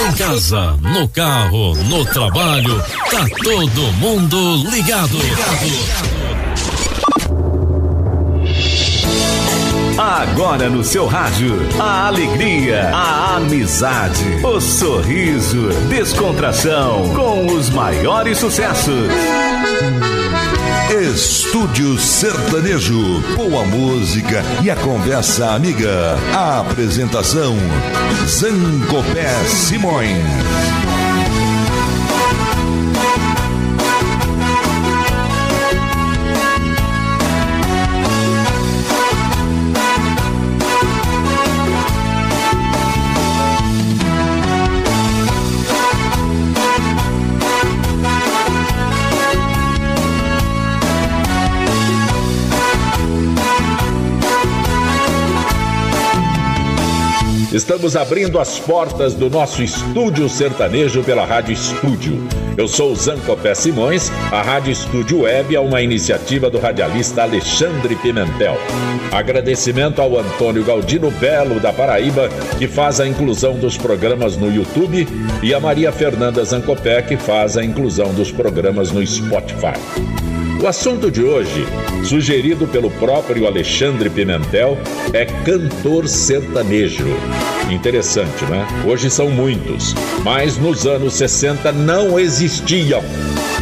Em casa, no carro, no trabalho, tá todo mundo ligado. Agora no seu rádio, a alegria, a amizade, o sorriso, descontração com os maiores sucessos. Estúdio Sertanejo, boa música e a conversa amiga. A apresentação Zancopé Simões. Estamos abrindo as portas do nosso estúdio sertanejo pela Rádio Estúdio. Eu sou Zancopé Simões, a Rádio Estúdio Web é uma iniciativa do radialista Alexandre Pimentel. Agradecimento ao Antônio Galdino Belo, da Paraíba, que faz a inclusão dos programas no YouTube, e a Maria Fernanda Zancopé, que faz a inclusão dos programas no Spotify. O assunto de hoje, sugerido pelo próprio Alexandre Pimentel, é cantor sertanejo. Interessante, né? Hoje são muitos, mas nos anos 60 não existiam.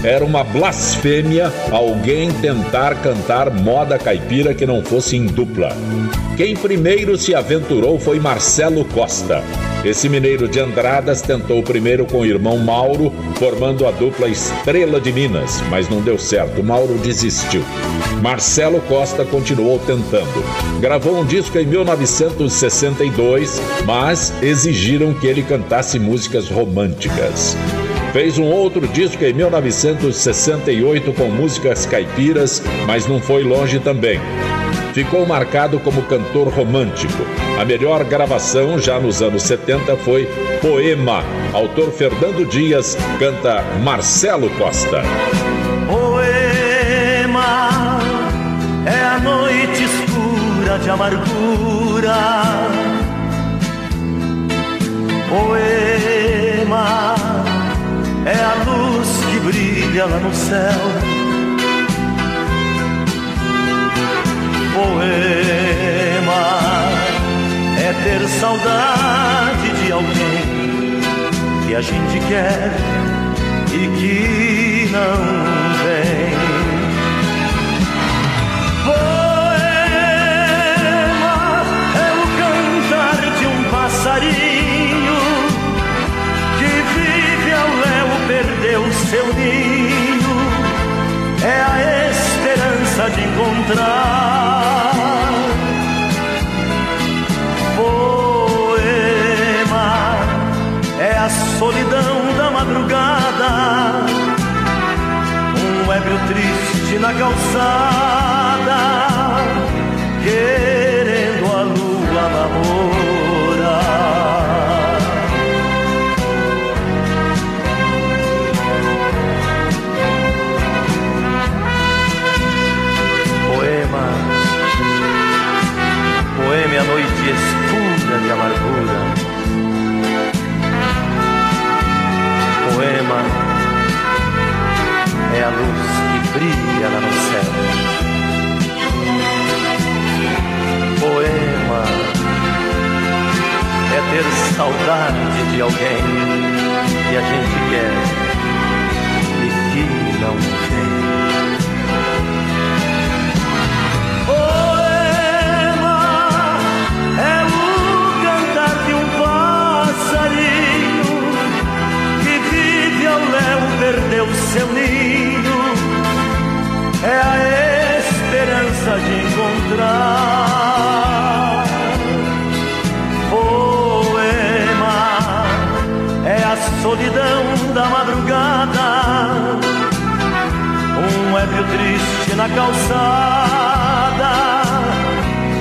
Era uma blasfêmia alguém tentar cantar moda caipira que não fosse em dupla. Quem primeiro se aventurou foi Marcelo Costa. Esse mineiro de Andradas tentou primeiro com o irmão Mauro, formando a dupla Estrela de Minas, mas não deu certo. Mauro desistiu. Marcelo Costa continuou tentando. Gravou um disco em 1962, mas exigiram que ele cantasse músicas românticas. Fez um outro disco em 1968 com músicas caipiras, mas não foi longe também ficou marcado como cantor romântico. A melhor gravação, já nos anos 70, foi Poema. Autor Fernando Dias canta Marcelo Costa. A noite escura de amargura. Poema é a luz que brilha lá no céu poema é ter saudade de alguém que a gente quer e que não seu ninho. É a esperança de encontrar solidão da madrugada, um ébrio triste na calçada, querendo ter saudade de alguém que a gente quer e que não tem. perdeu seu ninho é a esperança de encontrar. Solidão da madrugada, um ébrio triste na calçada,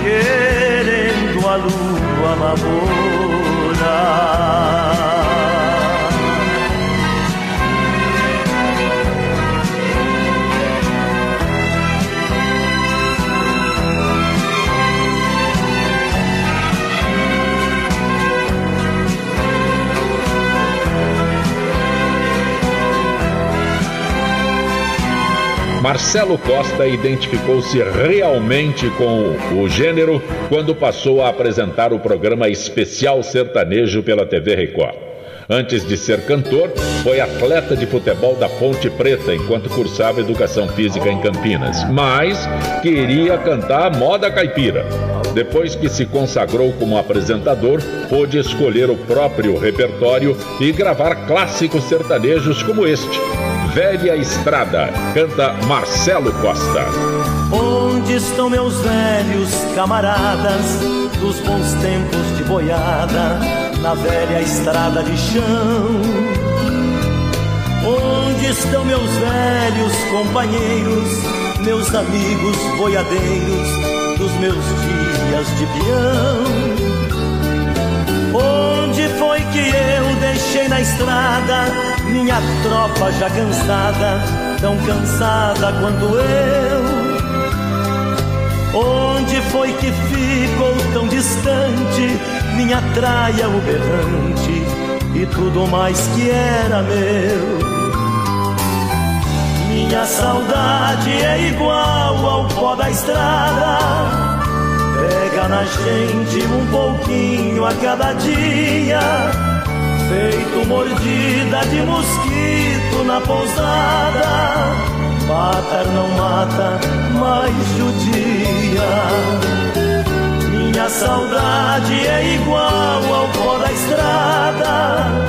querendo a lua namorar. Marcelo Costa identificou-se realmente com o gênero quando passou a apresentar o programa Especial Sertanejo pela TV Record. Antes de ser cantor, foi atleta de futebol da Ponte Preta enquanto cursava educação física em Campinas, mas queria cantar moda caipira. Depois que se consagrou como apresentador, pôde escolher o próprio repertório e gravar clássicos sertanejos como este. Velha Estrada, canta Marcelo Costa. Onde estão meus velhos camaradas dos bons tempos de boiada na velha estrada de chão? Onde estão meus velhos companheiros, meus amigos boiadeiros dos meus dias de peão? Onde foi que eu deixei na estrada minha tropa já cansada, tão cansada quanto eu? Onde foi que ficou tão distante minha traia o berrante e tudo mais que era meu? Minha saudade é igual ao pó da estrada Pega na gente um pouquinho a cada dia, feito mordida de mosquito na pousada. Matar não mata, mas judia. Minha saudade é igual ao pó da estrada.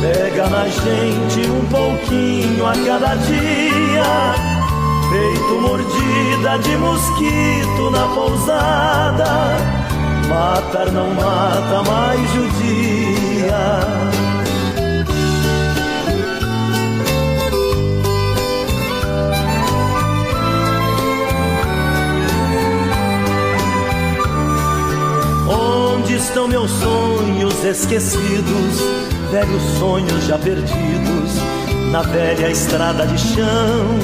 Pega na gente um pouquinho a cada dia feito mordida de mosquito na pousada. Matar não mata, mais judia. Onde estão meus sonhos esquecidos, velhos sonhos já perdidos, na velha estrada de chão?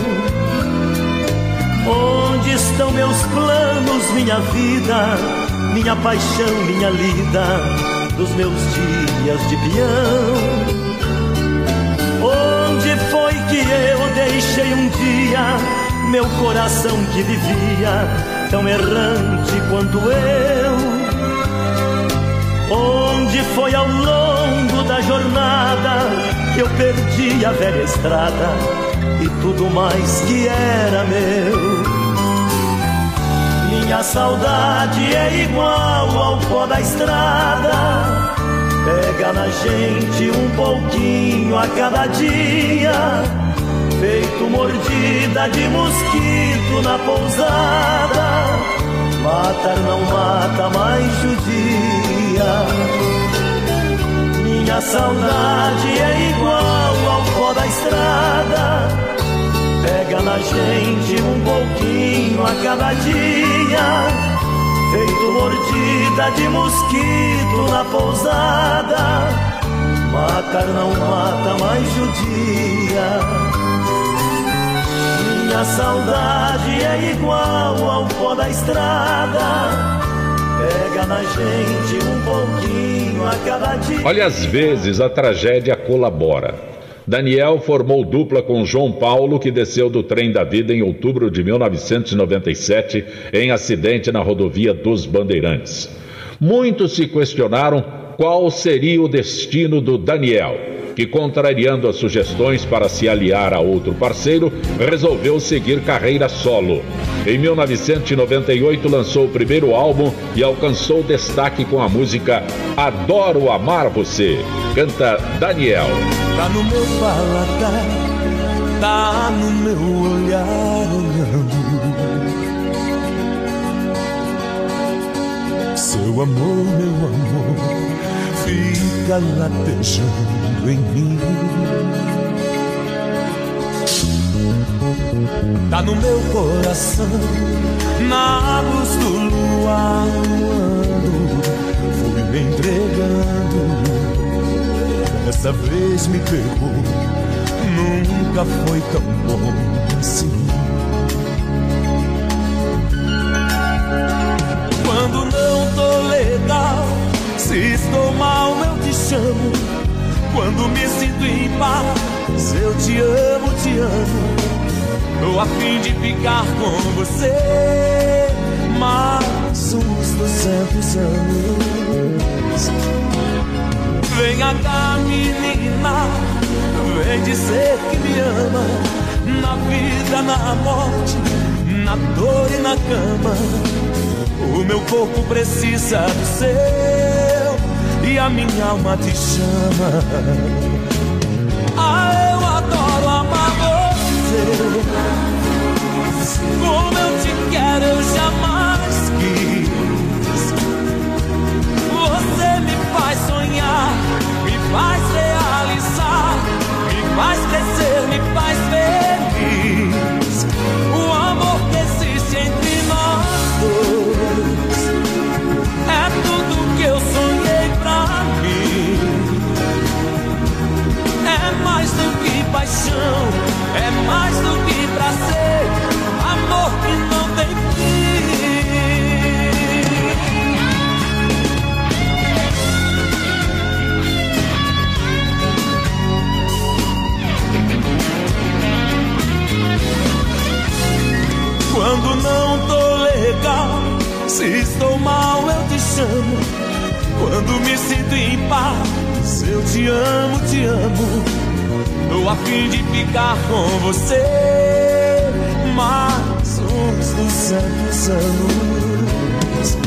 Onde estão meus planos, minha vida, minha paixão, minha lida, dos meus dias de peão? Onde foi que eu deixei um dia meu coração que vivia tão errante quanto eu? Onde foi ao longo da jornada que eu perdi a velha estrada? e tudo mais que era meu. Minha saudade é igual ao pó da estrada, pega na gente um pouquinho a cada dia, feito mordida de mosquito na pousada. Matar não mata, mais judia. Minha saudade é igual ao pó da estrada Pega na gente um pouquinho a cada dia, feito mordida de mosquito na pousada. Matar não mata, mais judia. Minha saudade é igual ao pó da estrada. Pega na gente um pouquinho a cada dia. Olha, às vezes a tragédia colabora Daniel formou dupla com João Paulo, que desceu do trem da vida em outubro de 1997 em acidente na rodovia dos Bandeirantes. Muitos se questionaram qual seria o destino do Daniel que, contrariando as sugestões para se aliar a outro parceiro, resolveu seguir carreira solo. Em 1998 lançou o primeiro álbum e alcançou destaque com a música Adoro Amar Você. Canta Daniel. Tá no meu paladar, tá no meu olhar. Seu amor, meu amor, fica latejando em mim. Tá no meu coração, na luz do luar, fui me entregando. Dessa vez me pegou, nunca foi tão bom assim. Se estou mal, eu te chamo quando me sinto em paz, eu te amo, te amo. Tô a fim de ficar com você mais uns duzentos anos. Venha cá, menina, vem dizer que me ama. Na vida, na morte, na dor e na cama. O meu corpo precisa do seu e a minha alma te chama. Ah, eu adoro amar você. Como eu te quero, eu jamais quis. Você me faz sonhar, me faz realizar, me faz crescer, me faz feliz. Paixão, é mais do que prazer amor que não tem fim. Quando não tô legal, se estou mal eu te chamo. Quando me sinto em paz, eu te amo, te amo. Tô a fim de ficar com você mais uns duzentos anos.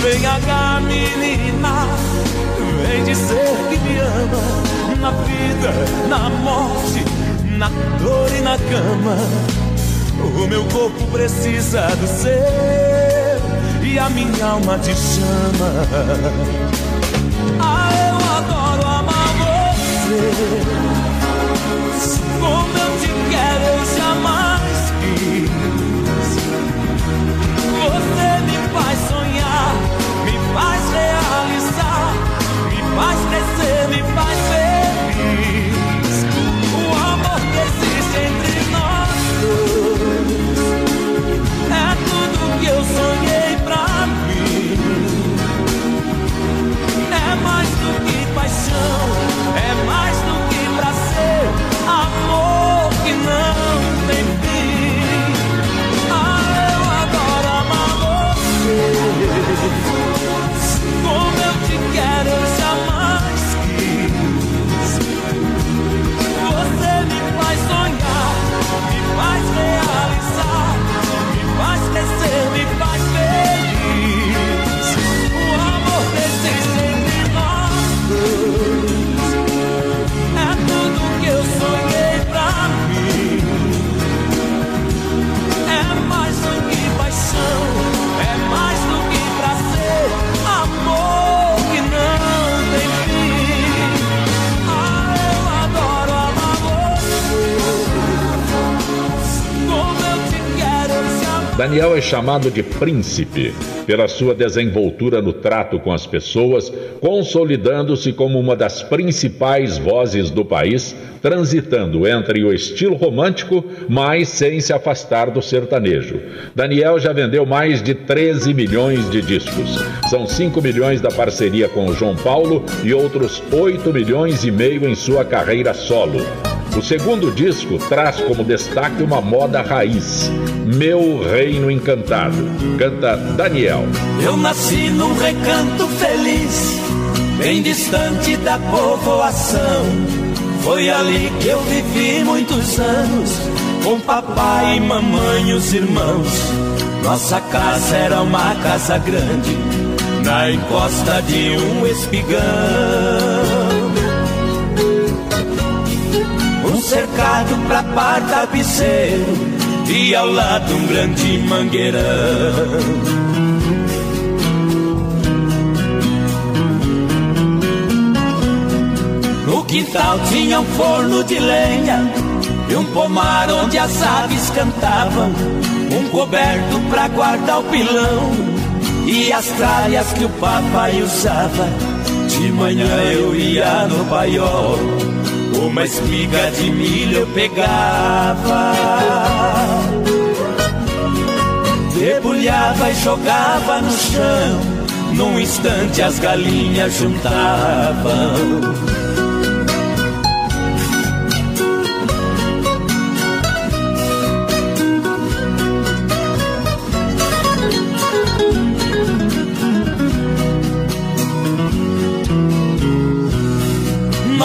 Venha cá, menina, vem dizer que me ama na vida, na morte, na dor e na cama. O meu corpo precisa do seu e a minha alma te chama. Ah, eu adoro amar você. Como eu te quero, eu jamais quis. Você me faz sonhar, me faz realizar, me faz crescer, me faz feliz. Daniel é chamado de príncipe pela sua desenvoltura no trato com as pessoas, consolidando-se como uma das principais vozes do país, transitando entre o estilo romântico, mas sem se afastar do sertanejo. Daniel já vendeu mais de 13 milhões de discos. São 5 milhões da parceria com o João Paulo e outros 8 milhões e meio em sua carreira solo. O segundo disco traz como destaque uma moda raiz, Meu Reino Encantado. Canta Daniel. Eu nasci num recanto feliz, bem distante da povoação. Foi ali que eu vivi muitos anos, com papai e mamãe e os irmãos. Nossa casa era uma casa grande, na encosta de um espigão. Cercado pra par tapeceiro e ao lado um grande mangueirão. No quintal tinha um forno de lenha e um pomar onde as aves cantavam, um coberto pra guardar o pilão e as tralhas que o papai usava. De manhã eu ia no paiol uma espiga de milho eu pegava, debulhava e jogava no chão. Num instante as galinhas juntavam.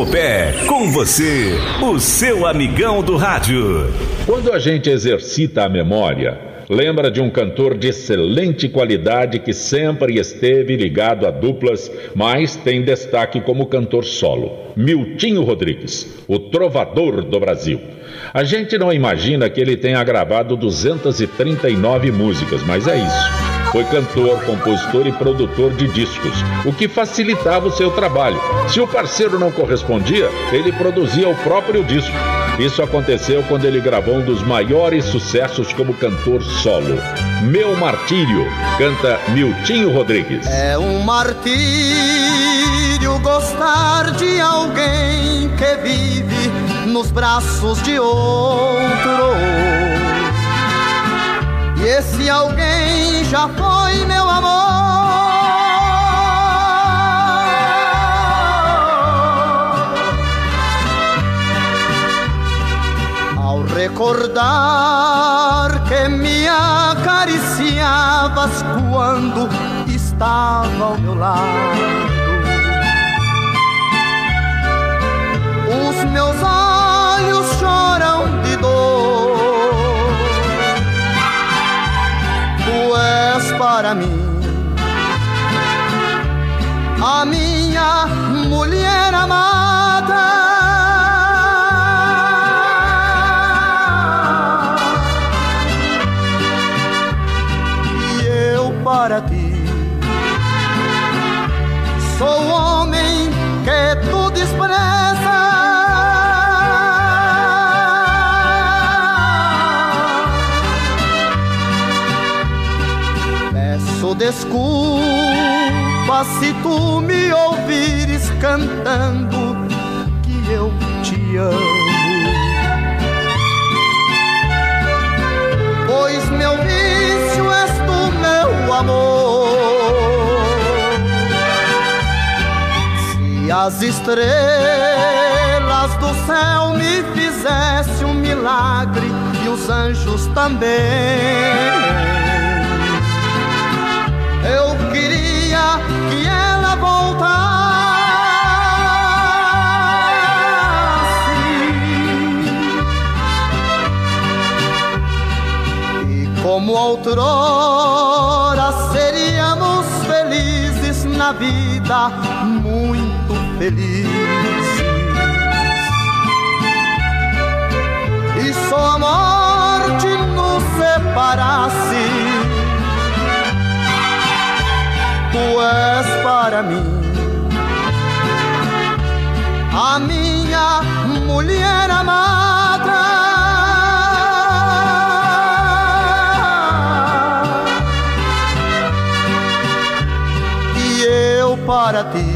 Sancopé, com você, o seu amigão do rádio. Quando a gente exercita a memória, lembra de um cantor de excelente qualidade que sempre esteve ligado a duplas, mas tem destaque como cantor solo: Miltinho Rodrigues, o trovador do Brasil. A gente não imagina que ele tenha gravado 239 músicas, mas é isso. Foi cantor, compositor e produtor de discos, o que facilitava o seu trabalho. Se o parceiro não correspondia, ele produzia o próprio disco. Isso aconteceu quando ele gravou um dos maiores sucessos como cantor solo. Meu Martírio, canta Miltinho Rodrigues. É um martírio gostar de alguém que vive nos braços de outro. E esse alguém já foi meu amor. Ao recordar que me acariciavas quando estava ao meu lado, os meus olhos para mim a minha mulher amada. E eu para ti se tu me ouvires cantando que eu te amo. Pois meu vício és tu, meu amor. Se as estrelas do céu me fizesse um milagre e os anjos também. Eu queria que ela voltasse. E como outrora seríamos felizes na vida, muito felizes. E só a morte nos separasse és para mim. A minha mulher amada. E eu para ti.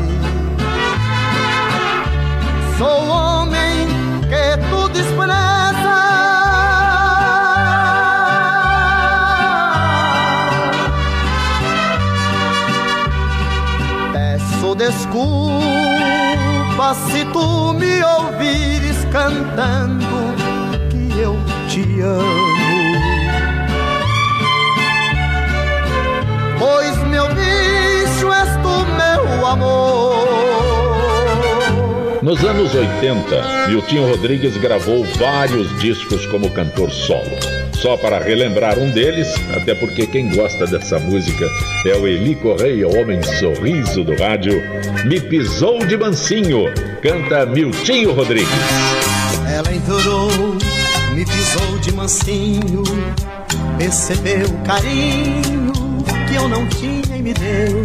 Desculpa se tu me ouvires cantando que eu te amo. Pois meu bicho és tu, meu amor. Nos anos 80, Miltinho Rodrigues gravou vários discos como cantor solo. Só para relembrar um deles, até porque quem gosta dessa música é o Eli Correia, o homem sorriso do rádio. Me pisou de mansinho, canta Miltinho Rodrigues. Ela entrou, me pisou de mansinho, percebeu o carinho que eu não tinha e me deu.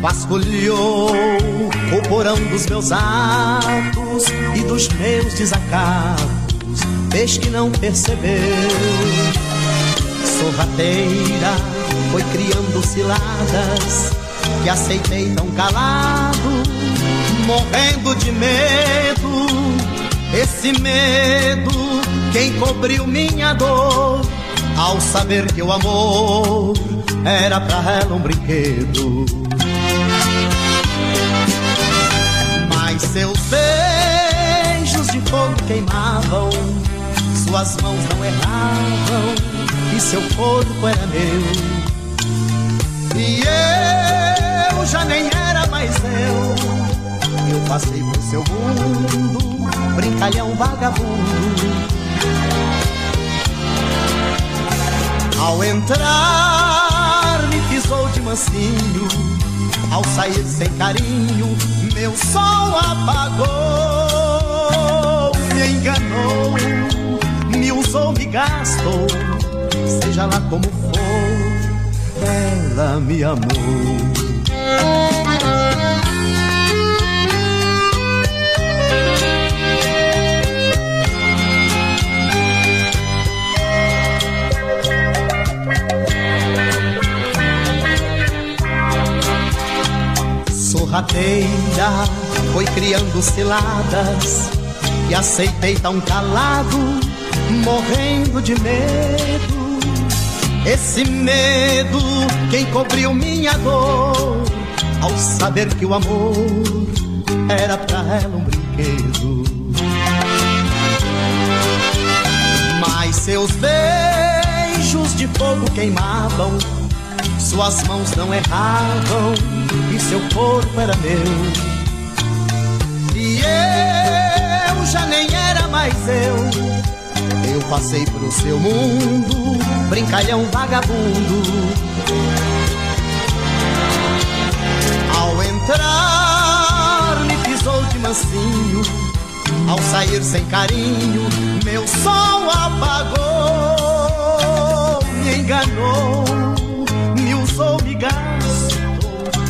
Vasculhou o porão dos meus atos e dos meus desacatos, vez que não percebeu. Sorrateira foi criando ciladas que aceitei tão calado, morrendo de medo. Esse medo, quem cobriu minha dor, ao saber que o amor era pra ela um brinquedo. Mas seus beijos de fogo queimavam, suas mãos não erravam, e seu corpo era meu. E eu já nem era mais eu, eu passei por seu mundo, brincalhão vagabundo. Ao entrar, me pisou de mansinho. Ao sair sem carinho, meu sol apagou. Me enganou, me usou, me gastou. Seja lá como for, ela me amou. sorrateira foi criando ciladas e aceitei tão calado, morrendo de medo. Esse medo, quem cobriu minha dor, ao saber que o amor era pra ela um brinquedo. Mas seus beijos de fogo queimavam, suas mãos não erravam e seu corpo era meu. E eu já nem era mais. Eu passei pro seu mundo, brincalhão vagabundo. Ao entrar, me pisou de mansinho. Ao sair sem carinho, meu sol apagou. Me enganou, me usou, me gastou.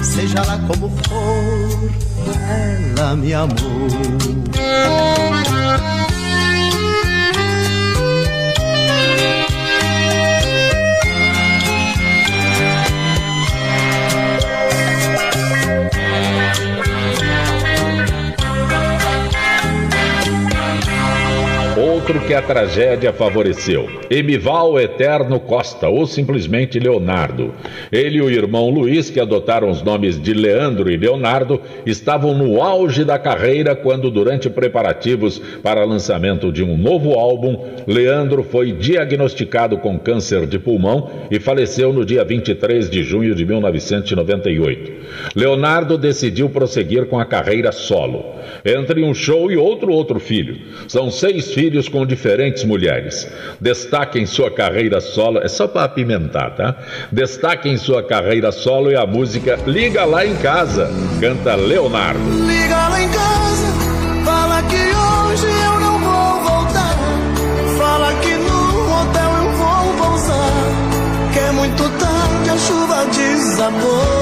Seja lá como for, ela me amou. Outro que a tragédia favoreceu. Emival Eterno Costa, ou simplesmente Leonardo. Ele e o irmão Luiz, que adotaram os nomes de Leandro e Leonardo, estavam no auge da carreira quando, durante preparativos para lançamento de um novo álbum, Leandro foi diagnosticado com câncer de pulmão e faleceu no dia 23 de junho de 1998. Leonardo decidiu prosseguir com a carreira solo. Entre um show e outro, outro filho. São seis filhos com diferentes mulheres. Destaque em sua carreira solo, é só para apimentar, tá? Destaque em sua carreira solo é a música Liga Lá em Casa, canta Leonardo. Liga lá em casa, fala que hoje eu não vou voltar. Fala que no hotel eu vou pousar. Que é muito tarde, a chuva desabou.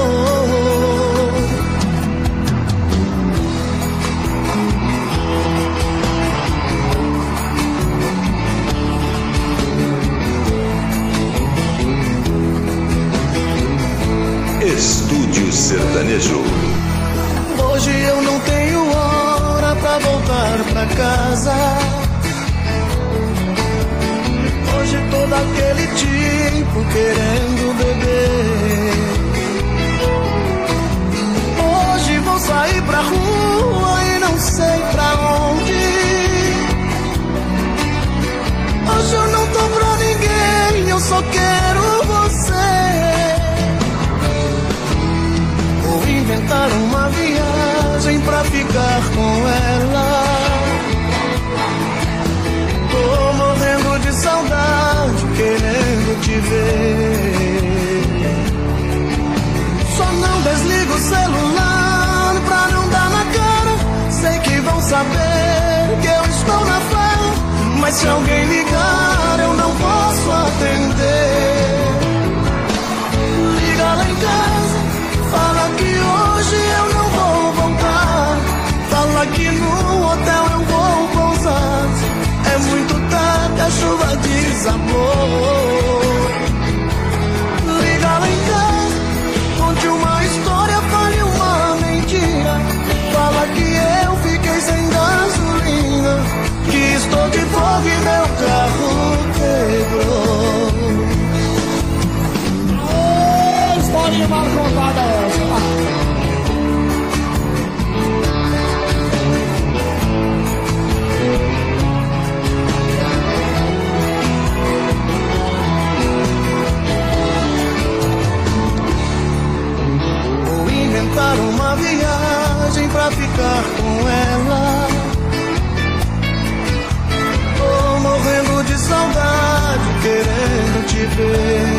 Sertanejo. Hoje eu não tenho hora pra voltar pra casa. Hoje todo aquele tipo querendo beber. Hoje vou sair pra rua e não sei se alguém História mal contada inventar uma viagem pra ficar com ela. Tô morrendo de saudade, querendo te ver.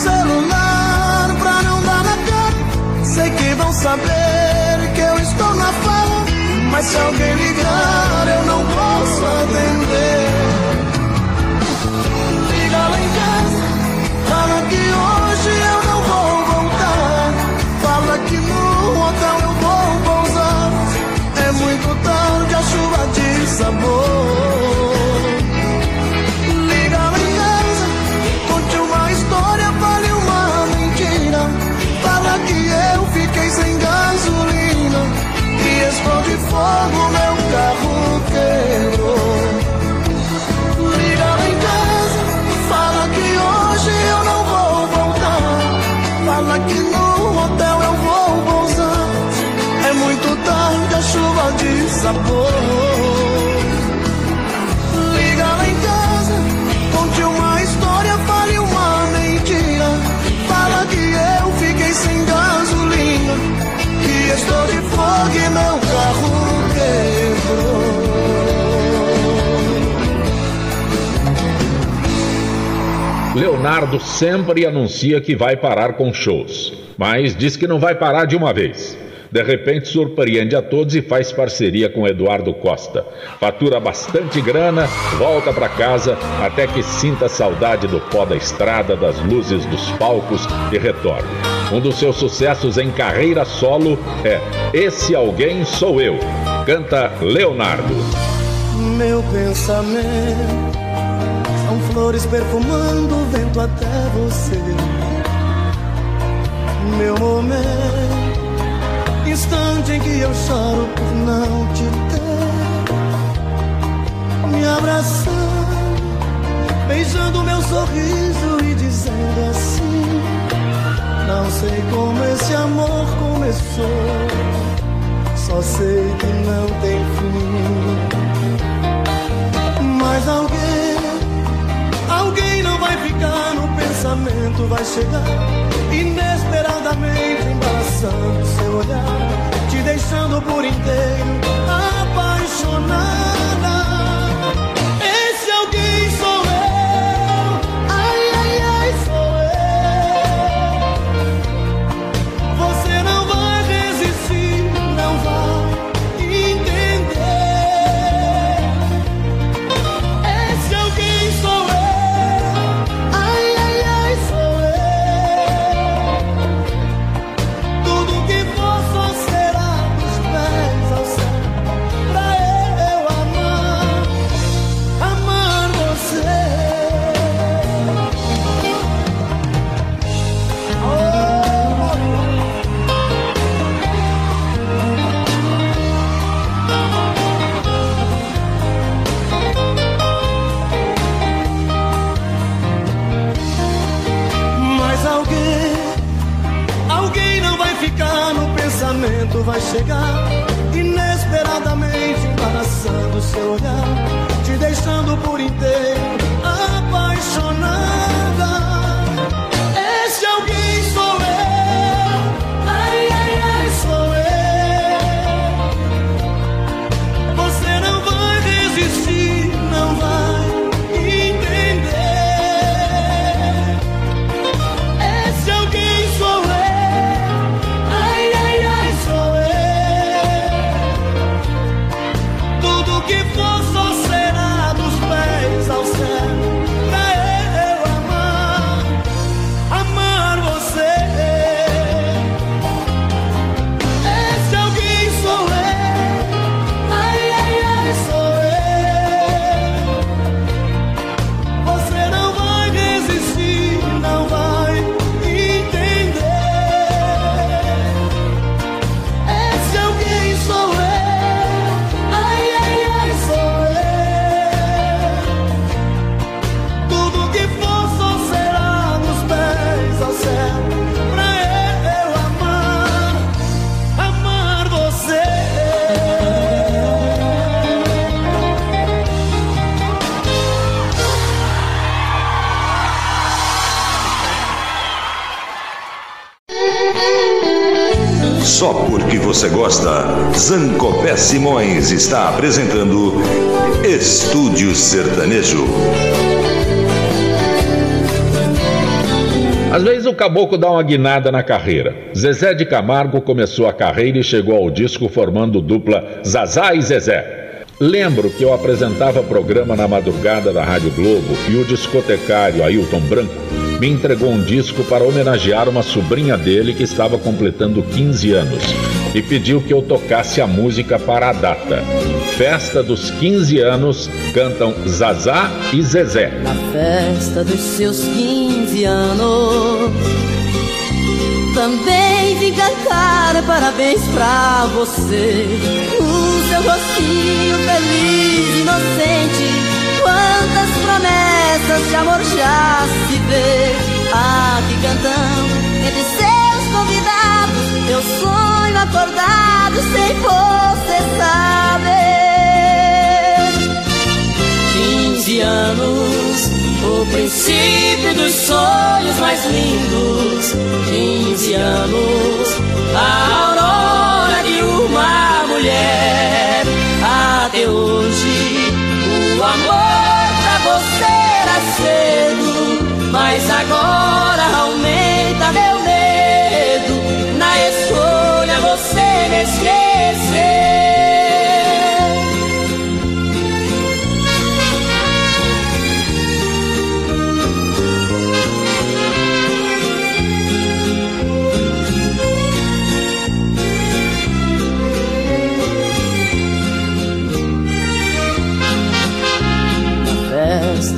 Celular pra não dar na cara. Sei que vão saber que eu estou na fala. Mas se alguém ligar, eu não posso atender. Liga lá em casa, fala que hoje eu não vou voltar. Fala que no hotel eu vou pousar. É muito tarde, a chuva desabou. Leonardo sempre anuncia que vai parar com shows, mas diz que não vai parar de uma vez. De repente surpreende a todos e faz parceria com Eduardo Costa. Fatura bastante grana, volta para casa até que sinta saudade do pó da estrada, das luzes dos palcos e retorne. Um dos seus sucessos em carreira solo é Esse Alguém Sou Eu. Canta Leonardo. Meu pensamento flores perfumando o vento até você. Meu momento, instante em que eu choro por não te ter. Me abraçando, beijando meu sorriso e dizendo assim: Não sei como esse amor começou, só sei que não tem fim. Mas alguém, ficar no pensamento, vai chegar inesperadamente, embaraçando seu olhar, te deixando por inteiro apaixonada. Zancopé Simões está apresentando Estúdio Sertanejo. Às vezes o caboclo dá uma guinada na carreira. Zezé de Camargo começou a carreira e chegou ao disco formando dupla Zazá e Zezé. Lembro que eu apresentava programa na madrugada da Rádio Globo e o discotecário Ailton Branco me entregou um disco para homenagear uma sobrinha dele que estava completando 15 anos e pediu que eu tocasse a música para a data. Festa dos 15 anos cantam Zazá e Zezé. Na festa dos seus 15 anos também vim cantar parabéns pra você. O seu rostinho feliz, inocente Quantas promessas de amor já se vê Aqui cantando entre seus convidados Meu sonho acordado sem você saber. Quinze anos o princípio dos sonhos mais lindos. Quinze anos A aurora de uma mulher. Até hoje o amor pra você era cedo, mas agora aumenta meu medo.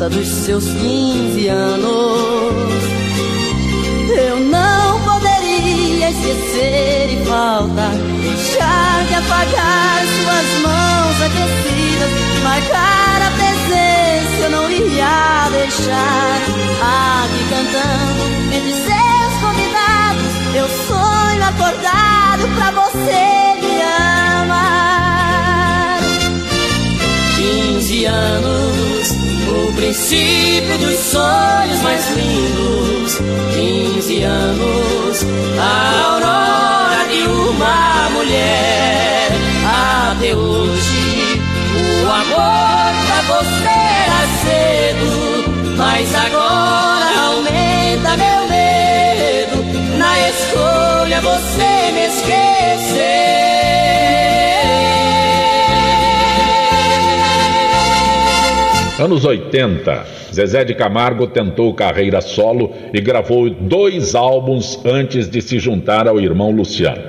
Dos seus 15 anos. Eu não poderia esquecer e falta deixar de apagar suas mãos aquecidas, marcar a presença eu não ia deixar. Aqui cantando entre seus convidados, eu sonho acordado pra você me amar. 15 anos o princípio dos sonhos mais lindos. 15 anos, a aurora de uma mulher. Até hoje, o amor pra você era cedo, mas agora aumenta meu medo. Na escolha você me esqueceu. Anos 80, Zezé de Camargo tentou carreira solo e gravou dois álbuns antes de se juntar ao irmão Luciano.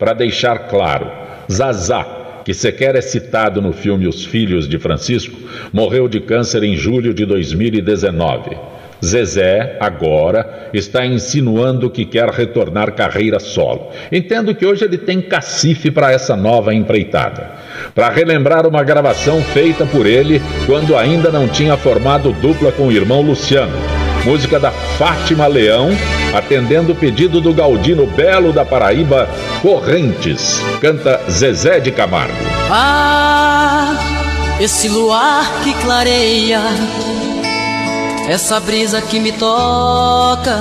Para deixar claro, Zazá, que sequer é citado no filme Os Filhos de Francisco, morreu de câncer em julho de 2019. Zezé, agora, está insinuando que quer retornar carreira solo. Entendo que hoje ele tem cacife para essa nova empreitada para relembrar uma gravação feita por ele quando ainda não tinha formado dupla com o irmão Luciano. Música da Fátima Leão, atendendo o pedido do Galdino Belo da Paraíba, Correntes. Canta Zezé de Camargo. Ah, esse luar que clareia, essa brisa que me toca,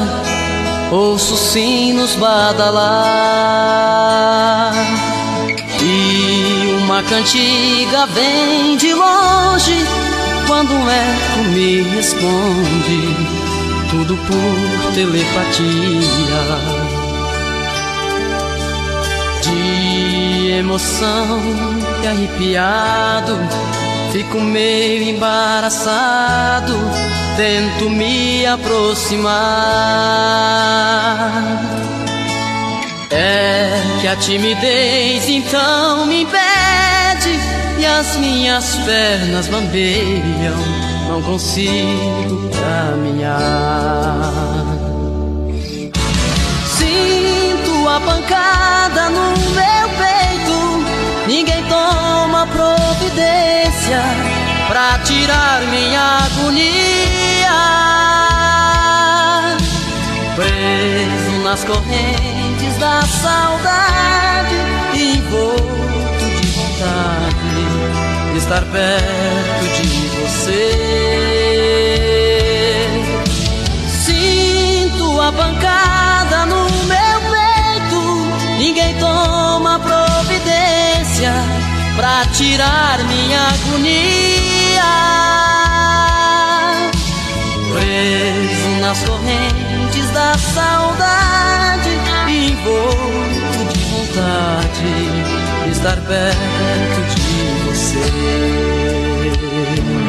ouço sinos badalar. E uma cantiga vem de longe, quando um eco me responde, tudo por telepatia. De emoção e arrepiado, fico meio embaraçado, tento me aproximar. É que a timidez então me impede e as minhas pernas bambeiam, não consigo caminhar. Sinto a pancada no meu peito, ninguém toma providência pra tirar minha agonia. Preso nas correntes da saudade, envolto de vontade de estar perto de você. Sinto a pancada no meu peito, ninguém toma providência pra tirar minha agonia. Preso nas correntes da saudade, envolto de vontade de estar perto de você.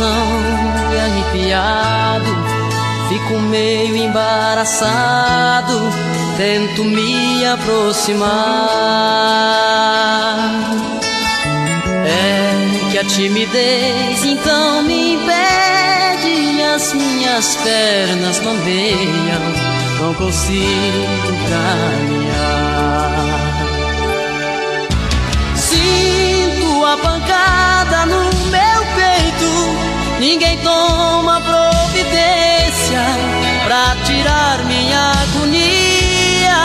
Emoção e arrepiado, fico meio embaraçado, tento me aproximar. É que a timidez então me impede as minhas pernas bambeiam, não consigo caminhar. Ninguém toma providência pra tirar minha agonia.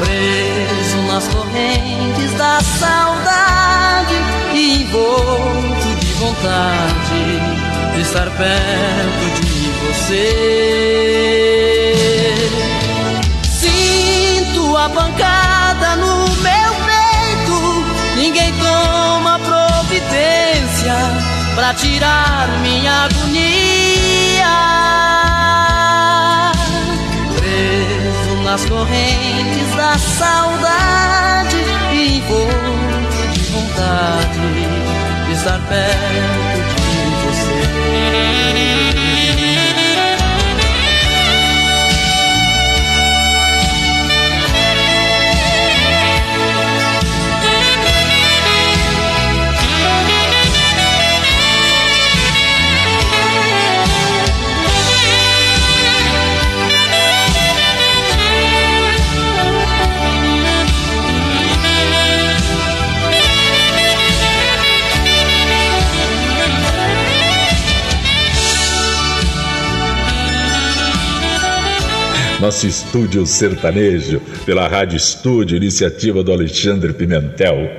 Preso nas correntes da saudade, envolto de vontade de estar perto de você. Sinto a pancada no providência pra tirar minha agonia. Preso nas correntes da saudade, envolto de vontade de estar perto Nosso estúdio sertanejo, pela Rádio Estúdio, iniciativa do Alexandre Pimentel.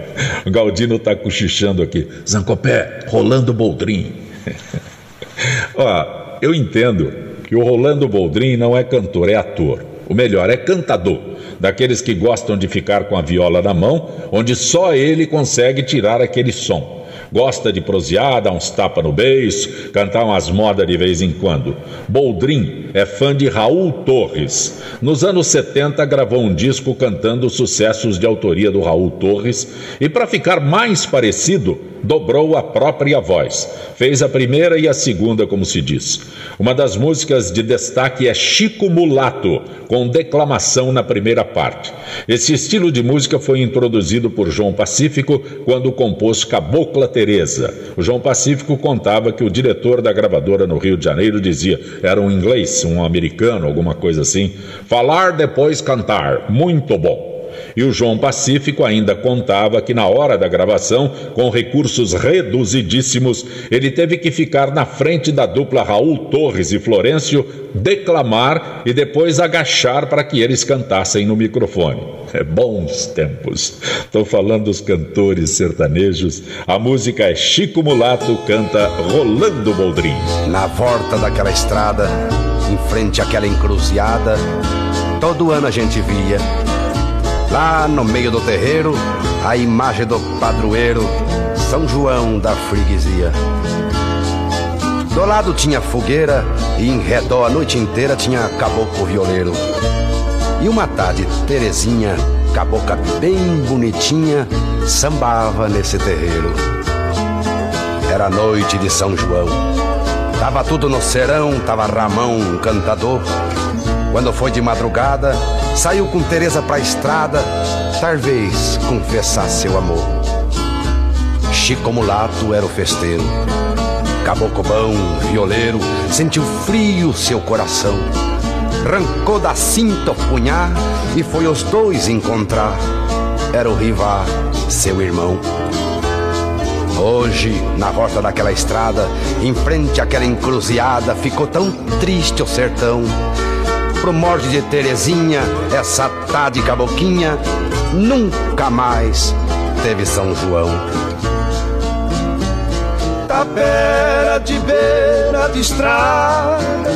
O Galdino tá cochichando aqui. Zancopé, Rolando Boldrin. Ó, eu entendo que o Rolando Boldrin não é cantor, é ator. O melhor, é cantador. Daqueles que gostam de ficar com a viola na mão, onde só ele consegue tirar aquele som. Gosta de prosear, dar uns tapas no beijo, cantar umas modas de vez em quando. Boldrin é fã de Raul Torres. Nos anos 70 gravou um disco cantando sucessos de autoria do Raul Torres e para ficar mais parecido, dobrou a própria voz. Fez a primeira e a segunda, como se diz. Uma das músicas de destaque é Chico Mulato, com declamação na primeira parte. Esse estilo de música foi introduzido por João Pacífico quando compôs Cabocla Teresa. O João Pacífico contava que o diretor da gravadora no Rio de Janeiro dizia, era um inglês, um americano, alguma coisa assim, falar depois cantar, muito bom. E o João Pacífico ainda contava que na hora da gravação, com recursos reduzidíssimos, ele teve que ficar na frente da dupla Raul Torres e Florencio, declamar e depois agachar para que eles cantassem no microfone. É bons tempos. Estou falando dos cantores sertanejos. A música é Chico Mulato canta Rolando Boldrin. Na volta daquela estrada, em frente àquela encruzilhada, todo ano a gente via Lá no meio do terreiro, a imagem do padroeiro, São João da freguesia. Do lado tinha fogueira e em redor a noite inteira tinha caboclo violeiro. E uma tarde, Terezinha, cabocla bem bonitinha, sambava nesse terreiro. Era noite de São João. Tava tudo no serão, tava Ramão, um cantador. Quando foi de madrugada, Saiu com Teresa pra estrada, talvez confessar seu amor. Chico Mulato era o festeiro, caboclo bom, violeiro, sentiu frio seu coração. Rancou da cinta o punhar e foi os dois encontrar. Era o Riva, seu irmão. Hoje, na volta daquela estrada, em frente àquela encruzilhada, ficou tão triste o sertão pro morte de Terezinha, essa tá de caboquinha, nunca mais teve São João. Tapera de beira de estrada,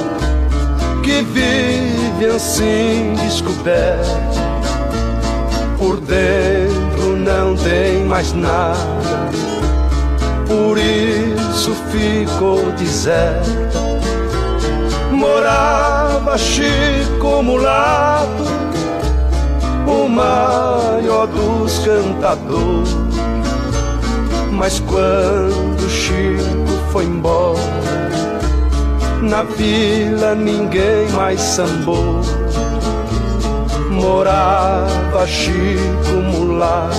que vive assim descoberto. Por dentro não tem mais nada, por isso ficou deserta morava Chico Mulato, o maior dos cantadores. Mas quando Chico foi embora, na vila ninguém mais sambou. Morava Chico Mulato,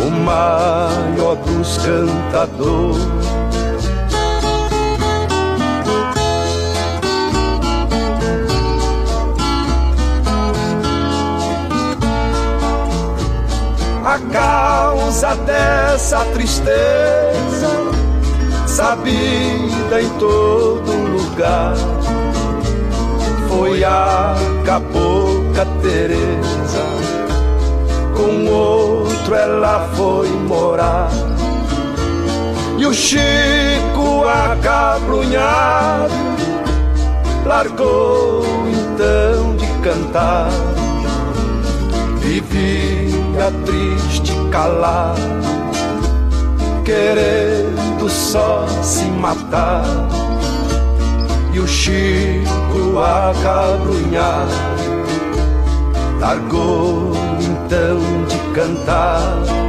o maior dos cantadores. A causa dessa tristeza, sabida em todo lugar, foi a cabocla Teresa. Com outro ela foi morar. E o Chico acabrunhado largou então de cantar. Vivi fica triste calar, querendo só se matar. E o Chico acabrunhar, largou então de cantar.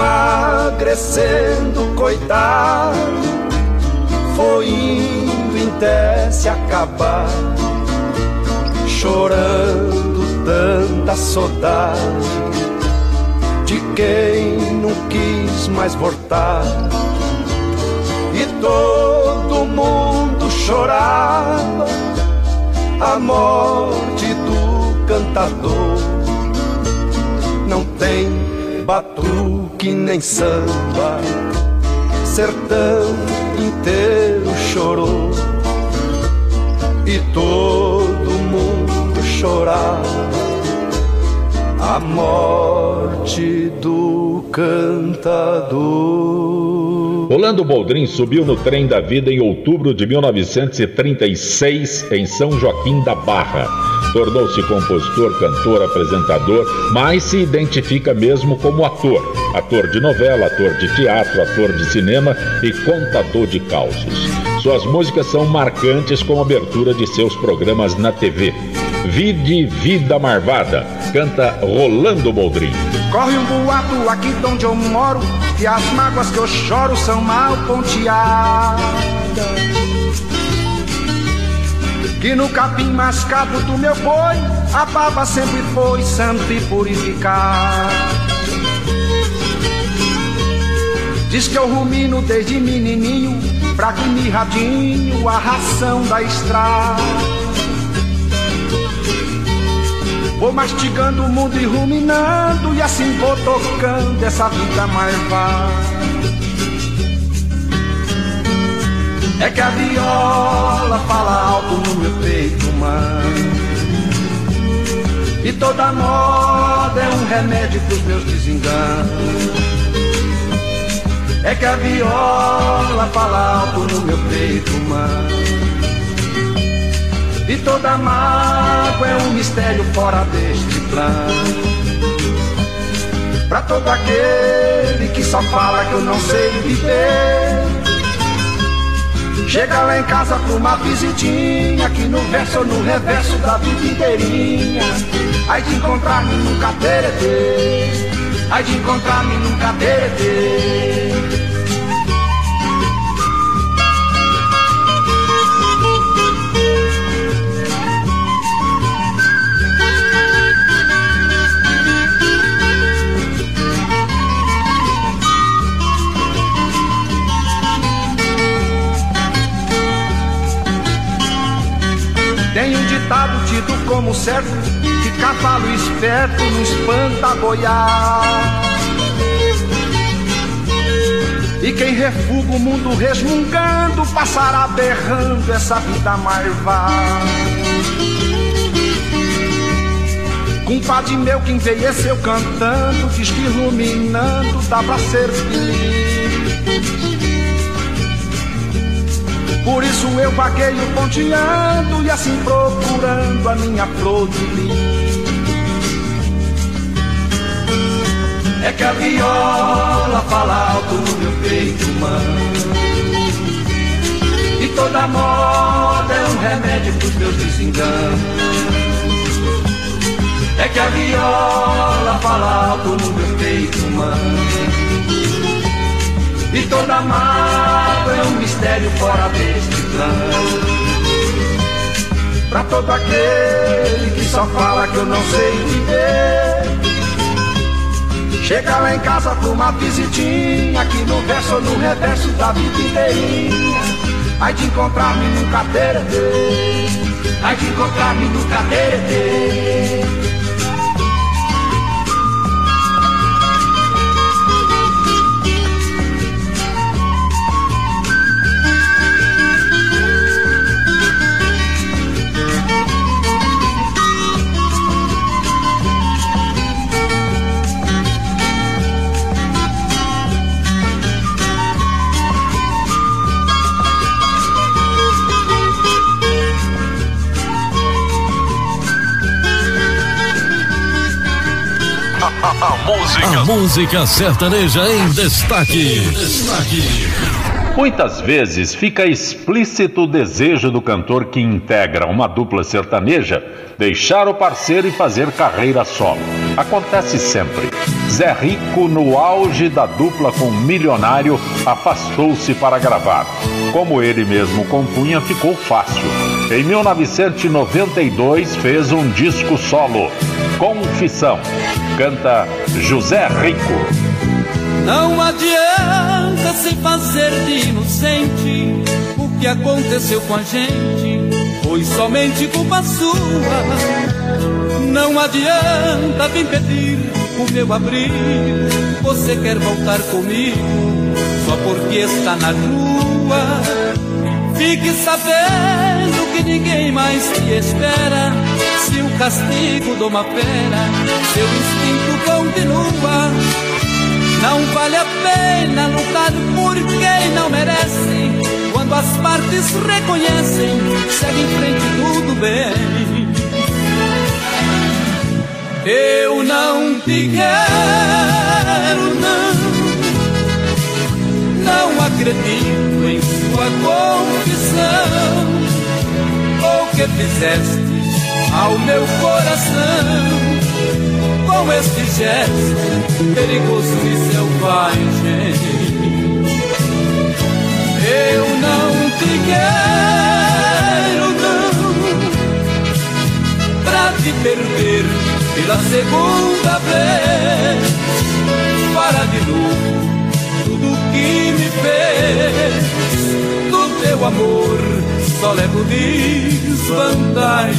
Emagrecendo, coitado, foi indo até se acabar, chorando tanta saudade de quem não quis mais voltar. E todo mundo chorava a morte do cantador. Não tem batuque nem samba, sertão inteiro chorou e todo mundo chorava a morte do cantador. Rolando Boldrin subiu no trem da vida em outubro de 1936 em São Joaquim da Barra. Tornou-se compositor, cantor, apresentador, mas se identifica mesmo como ator. Ator de novela, ator de teatro, ator de cinema e contador de causos. Suas músicas são marcantes com a abertura de seus programas na TV. Vide Vida Marvada, canta Rolando Boldrin. Corre um boato aqui de onde eu moro Que as mágoas que eu choro são mal ponteadas Que no capim mascado do meu boi A baba sempre foi santa e purificada Diz que eu rumino desde menininho Fraco e mirradinho a ração da estrada. Vou mastigando o mundo e ruminando E assim vou tocando essa vida marvada É que a viola fala alto no meu peito, mano E toda moda é um remédio pros meus desenganos É que a viola fala alto no meu peito, mano e toda mágoa é um mistério fora deste plano. Pra todo aquele que só fala que eu não sei viver. Chega lá em casa pra uma visitinha, aqui no verso ou no reverso da vida inteirinha. Aí de encontrar-me num cateretê, aí de encontrar-me num cateretê. Tido como certo que cavalo esperto não espanta boiar. E quem refuga o mundo resmungando passará berrando essa vida marvada. Compadre meu que envelheceu cantando, diz que iluminando dá pra ser feliz. Por isso eu vagueio ponteando e assim procurando a minha flor de. É que a viola fala alto no meu peito humano E toda moda é um remédio pros meus desenganos. É que a viola fala alto no meu peito humano e toda mágoa é um mistério fora deste plano. Pra todo aquele que só fala que eu não sei viver. Chega lá em casa pra uma visitinha Aqui no verso ou no reverso da vida inteirinha Ai de encontrar-me no cadeirete Ai de encontrar-me no cadeirete A música sertaneja em destaque. Destaque. Muitas vezes fica explícito o desejo do cantor que integra uma dupla sertaneja deixar o parceiro e fazer carreira solo. Acontece sempre. Zé Rico, no auge da dupla com Milionário, afastou-se para gravar. Como ele mesmo compunha, ficou fácil. Em 1992, fez um disco solo, Confissão. Canta José Rico. Não adianta se fazer de inocente. O que aconteceu com a gente foi somente culpa sua. Não adianta vir pedir o meu abrigo. Você quer voltar comigo só porque está na rua. Fique sabendo que ninguém mais te espera. Se o castigo de uma fera, seu instinto continua Não vale a pena lutar por quem não merece. Quando as partes reconhecem, segue em frente tudo bem. Eu não te quero, não. Não acredito em sua confissão. Ou que fizeste ao meu coração com este gesto perigoso e selvagem. Eu não te quero, não, pra te perder pela segunda vez. Para de novo tudo que me fez do teu amor, só levo desvantagem.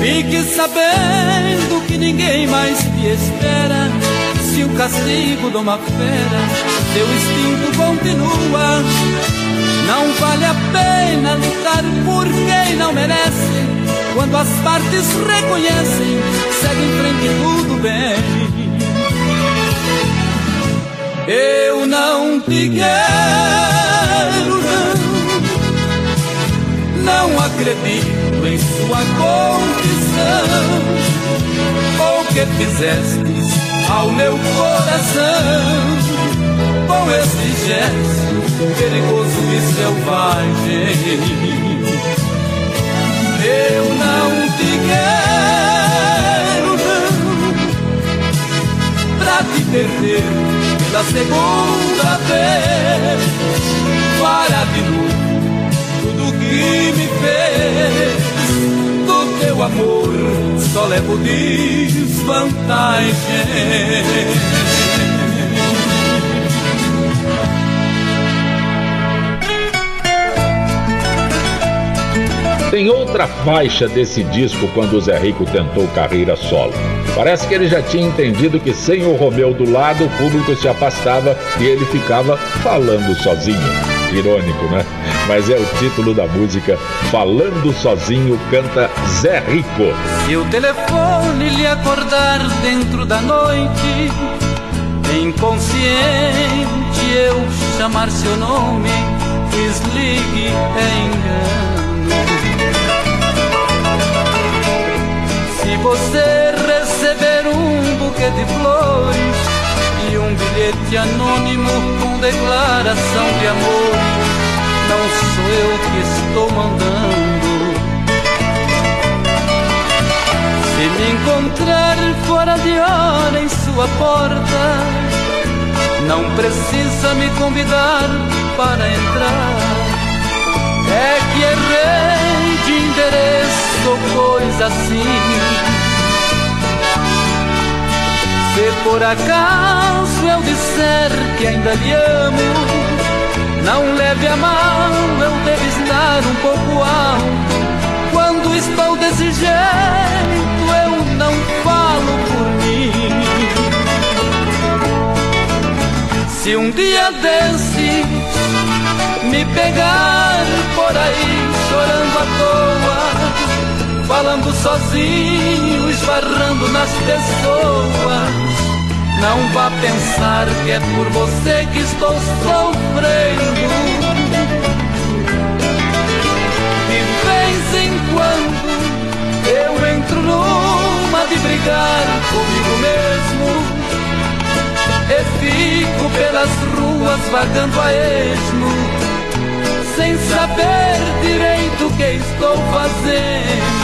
Fique sabendo que ninguém mais te espera. Se o castigo de uma fera, teu instinto continua. Não vale a pena lutar por quem não merece. Quando as partes reconhecem, segue em frente tudo bem. Eu não te quero, não. Não acredito em sua condição, ou que fizestes ao meu coração com esse gesto perigoso e selvagem. Eu não te quero, não, pra te perder pela segunda vez. Para de novo tudo que me fez teu amor só levo desvantagem. Tem outra faixa desse disco quando o Zé Rico tentou carreira solo. Parece que ele já tinha entendido que sem o Romeu do lado o público se afastava e ele ficava falando sozinho. Irônico, né? Mas é o título da música Falando Sozinho canta Zé Rico. Se o telefone lhe acordar dentro da noite, inconsciente eu chamar seu nome, desligue é engano. Se você receber um buquê de flores e um bilhete anônimo com declaração de amor, não sou eu que estou mandando. Encontrar fora de hora em sua porta, não precisa me convidar para entrar. É que errei de endereço ou coisa assim. Se por acaso eu disser que ainda lhe amo, não leve a mal, eu devo estar um pouco alto. Quando estou desse jeito, não falo por mim. Se um dia desses me pegar por aí chorando à toa, falando sozinho, esbarrando nas pessoas não vá pensar que é por você que estou sofrendo. De brigar comigo mesmo. E fico pelas ruas vagando a esmo, sem saber direito o que estou fazendo.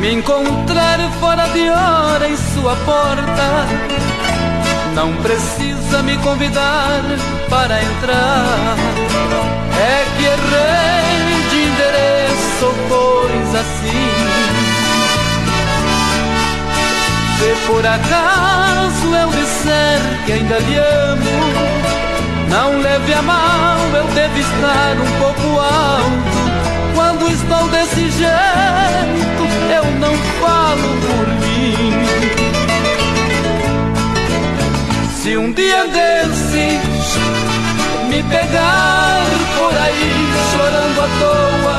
Me encontrar fora de hora em sua porta, Não precisa me convidar para entrar. É que errei de endereço coisa assim. Se por acaso eu disser que ainda lhe amo, não leve a mal, eu devo estar um pouco alto. Quando estou desse jeito, eu não falo por mim. Se um dia desses me pegar por aí chorando à toa,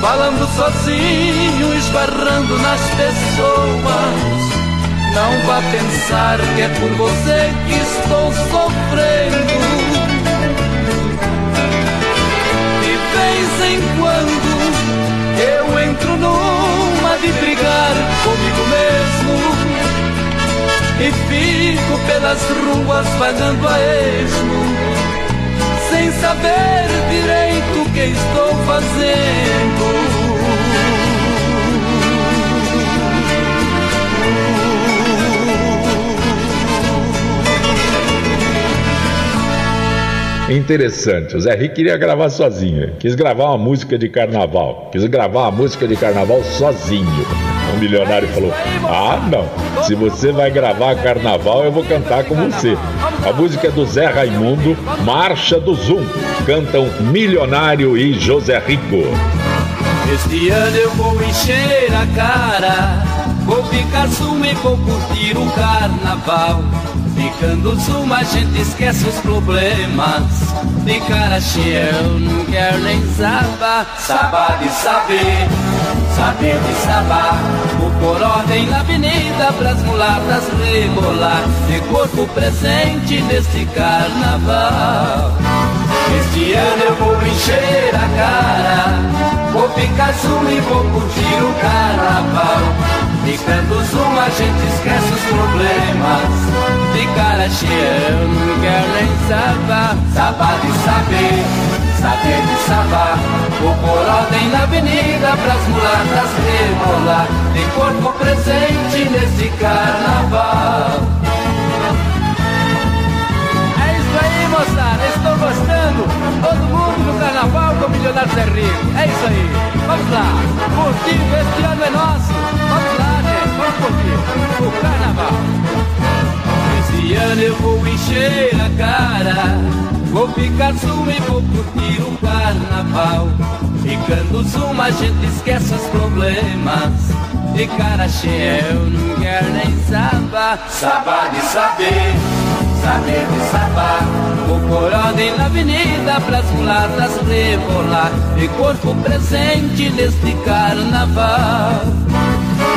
falando sozinho, esbarrando nas pessoas não vá pensar que é por você que estou sofrendo. De vez em quando eu entro numa de brigar comigo mesmo. E fico pelas ruas vagando a esmo, sem saber direito o que estou fazendo. Interessante. O Zé Rico queria gravar sozinho. Quis gravar uma música de carnaval. Quis gravar uma música de carnaval sozinho. O milionário falou: Ah, não. Se você vai gravar carnaval, eu vou cantar com você. A música é do Zé Raimundo, Marcha do Zoom. Cantam Milionário e José Rico. Este ano eu vou encher a cara, vou ficar zoom e vou curtir o carnaval. Ficando zoom, a gente esquece os problemas. De cara cheia, eu não quero nem saber. Saber de saber, saber de saber. O por ordem na avenida pras mulatas rebolar. De corpo presente neste carnaval. Este ano eu vou encher a cara. Vou ficar zoom e vou curtir o carnaval. Ficando zoom a gente esquece os problemas. De cara cheia eu não quero nem saber Saber de saber, saber de saber Vou por ordem na avenida pras mulatas rebolar. De corpo presente nesse carnaval. É isso aí moçada, estou gostando. Todo mundo no carnaval com o milionário Zé É isso aí, vamos lá. Curtindo, este ano é nosso. Vamos lá o carnaval. Esse ano eu vou encher a cara, vou ficar zoom e vou curtir o carnaval. Ficando zoom a gente esquece os problemas. De cara cheia eu não quero nem saber. Saber de saber, saber de saber. Vou por ordem na avenida pras mulatas rebolar. De corpo presente neste carnaval.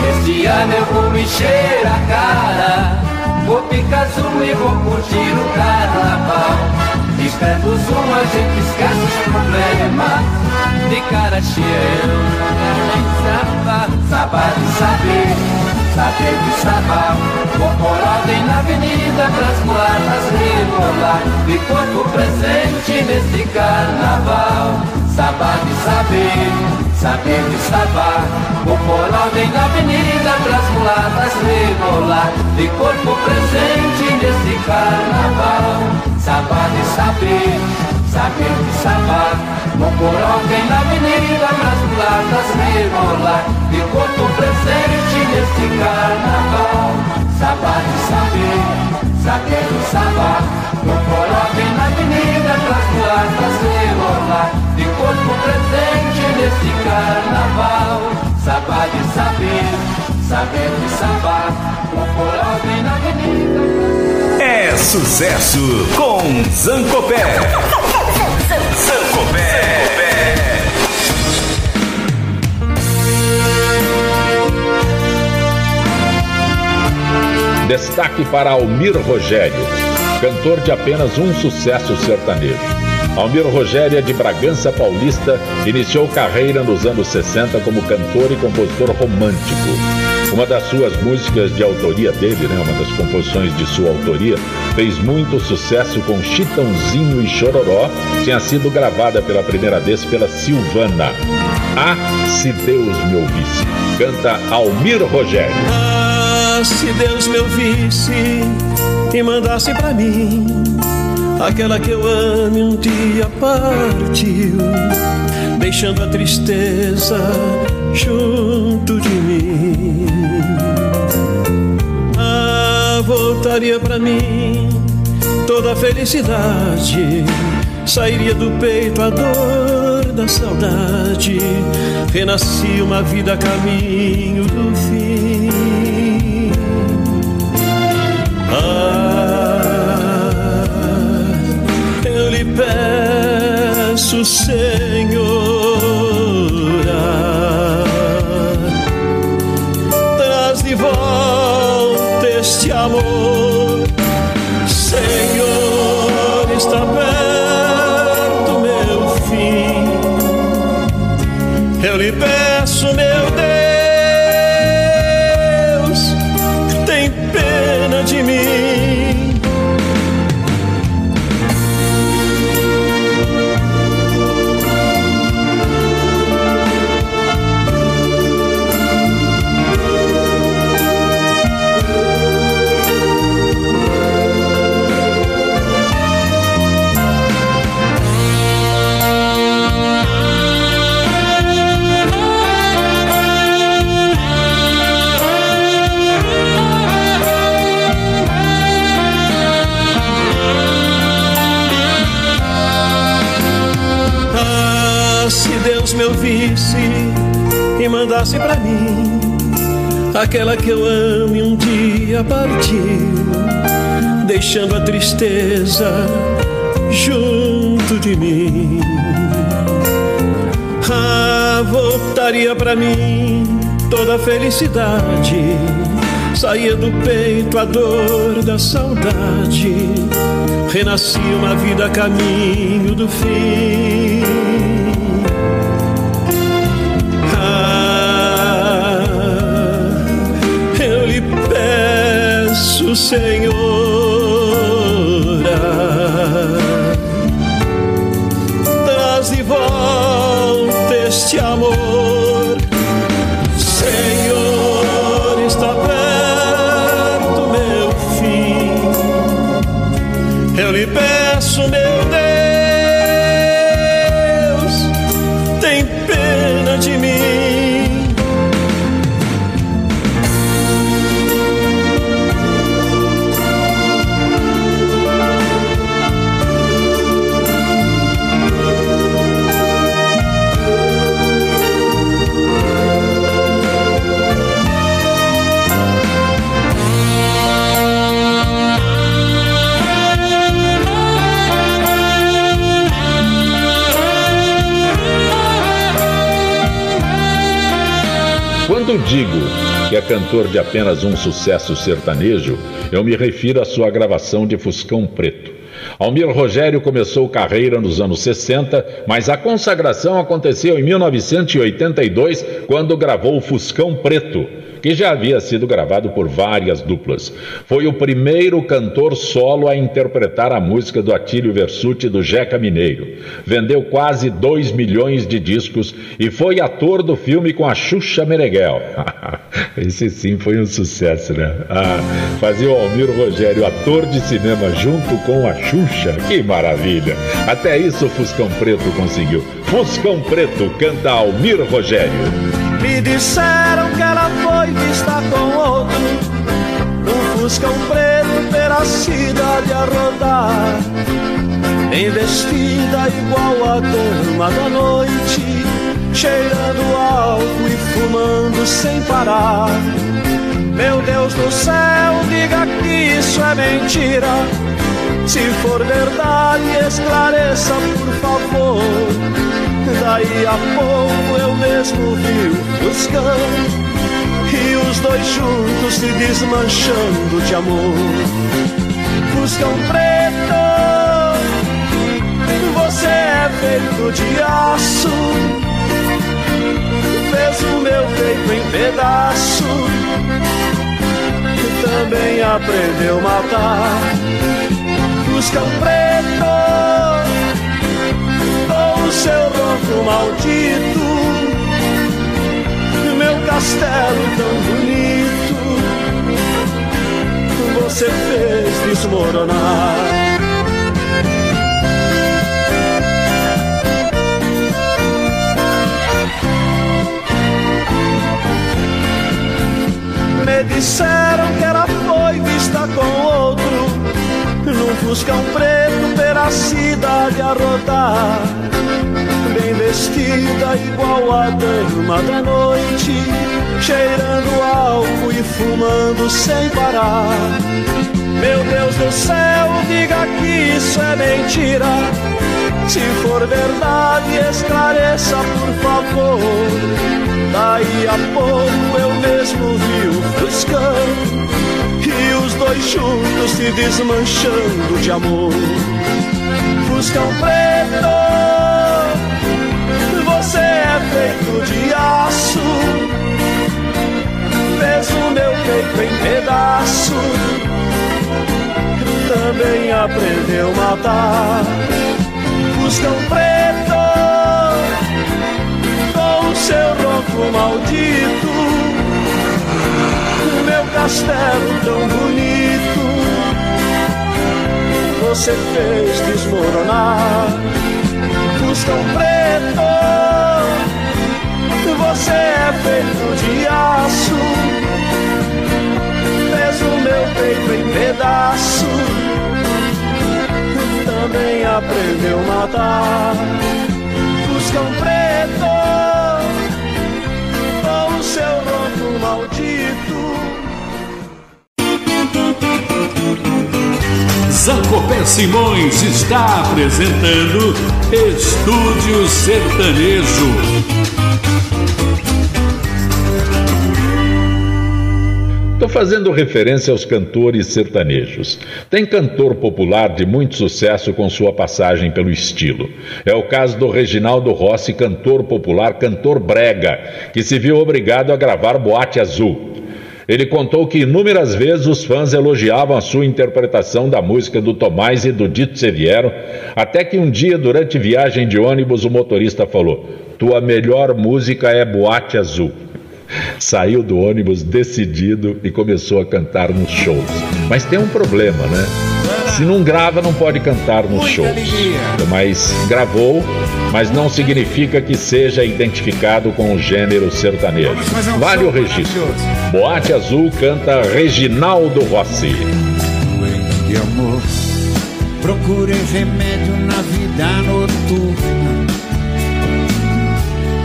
Este ano eu vou encher a cara. Vou picar zoom e vou curtir o carnaval. Ficando zoom a gente esquece os problemas. De cara cheia eu saber Saber de saber, saber de saber Vou por ordem na avenida pras mulatas rebolar. De corpo presente neste carnaval. Saber de saber saber de saber. O porão vem na avenida pras mulatas rebolar, de corpo presente nesse carnaval. Saber de saber, saber de saber. O porão vem na avenida pras mulatas rebolar, de corpo presente nesse carnaval. Saber de saber, saber. O porão vem na avenida pras mulatas rebolar, de corpo presente nesse carnaval. Saber de saber, saber de saber, o forró vem na avenida. É sucesso com Zancopé. Zancopé. Destaque para Almir Rogério, cantor de apenas um sucesso sertanejo. Almir Rogério é de Bragança Paulista, iniciou carreira nos anos 60 como cantor e compositor romântico. Uma das suas músicas de autoria dele, né, uma das composições de sua autoria, fez muito sucesso com Chitãozinho e Chororó, tinha sido gravada pela primeira vez pela Silvana. Ah, se Deus me ouvisse. Canta Almir Rogério. Se Deus me ouvisse e mandasse pra mim aquela que eu amo um dia partiu, deixando a tristeza junto de mim. Ah, voltaria pra mim toda a felicidade, sairia do peito a dor da saudade, renascia uma vida a caminho do fim. Peço, Senhora, traz de volta este amor, e mandasse pra mim aquela que eu amo e um dia partiu, deixando a tristeza junto de mim. Ah, voltaria pra mim toda a felicidade, saía do peito a dor da saudade, renascia uma vida a caminho do fim. Peço, Senhora, traz de volta este amor. Digo que é cantor de apenas um sucesso sertanejo, eu me refiro à sua gravação de Fuscão Preto. Almir Rogério começou carreira nos anos 60, mas a consagração aconteceu em 1982, quando gravou Fuscão Preto, que já havia sido gravado por várias duplas. Foi o primeiro cantor solo a interpretar a música do Atílio Versuti do Jeca Mineiro. Vendeu quase 2 milhões de discos e foi ator do filme com a Xuxa Meneghel. Esse sim foi um sucesso, né? Ah, fazia o Almir Rogério ator de cinema junto com a Xuxa. Que maravilha! Até isso o Fuscão Preto conseguiu. Fuscão Preto canta Almir Rogério. Me disseram que ela foi vista com outro. Um fuscão preto pela cidade a rodar Bem vestida igual a dama da noite. Cheirando álcool e fumando sem parar. Meu Deus do céu, diga que isso é mentira. Se for verdade, esclareça por favor Daí a pouco eu mesmo vi o Fuscão E os dois juntos se desmanchando de amor. Fuscão preto Você é feito de aço. Fez o meu peito em pedaço. Também aprendeu a matar. Fuscão preto seu ronco maldito, meu castelo tão bonito, você fez desmoronar. Me disseram que ela foi vista com outro Num fuscão preto pela cidade a rodar. Bem vestida igual a dama da noite Cheirando álcool e fumando sem parar. Meu Deus do céu, diga que isso é mentira. Se for verdade, esclareça por favor. Daí a pouco eu mesmo vi o Fuscão dois juntos se desmanchando de amor. Fuscão preto Você é feito de aço. Fez o meu peito em pedaço Também aprendeu a matar. Fuscão preto com seu ronco maldito, castelo tão bonito, você fez desmoronar. Fuscão preto, você é feito de aço, fez o meu peito em pedaço, também aprendeu a matar. Fuscão preto com seu ronco maldito. Zancopé Simões está apresentando Estúdio Sertanejo. Estou fazendo referência aos cantores sertanejos. Tem cantor popular de muito sucesso com sua passagem pelo estilo. É o caso do Reginaldo Rossi, cantor popular, cantor brega, que se viu obrigado a gravar Boate Azul. Ele contou que inúmeras vezes os fãs elogiavam a sua interpretação da música do Tomás e do Dito Seviero, até que um dia, durante viagem de ônibus, o motorista falou: Tua melhor música é Boate Azul. Saiu do ônibus decidido e começou a cantar nos shows. Mas tem um problema, né? Se não grava, não pode cantar nos shows. Mas gravou, mas não significa que seja identificado com o gênero sertanejo. Vale o registro. Boate Azul canta Reginaldo Rossi. de amor. Procurei remédio na vida noturna.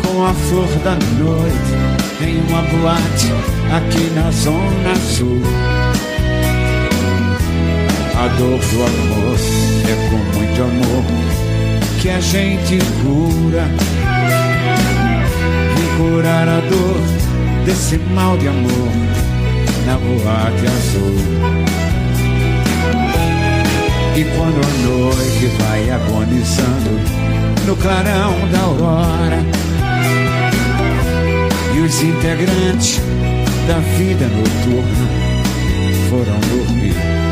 Com a flor da noite em uma boate aqui na Zona Sul. A dor do amor é com muito amor que a gente cura. Vim curar a dor desse mal de amor na boate azul. E quando a noite vai agonizando no clarão da aurora, e os integrantes da vida noturna foram dormir.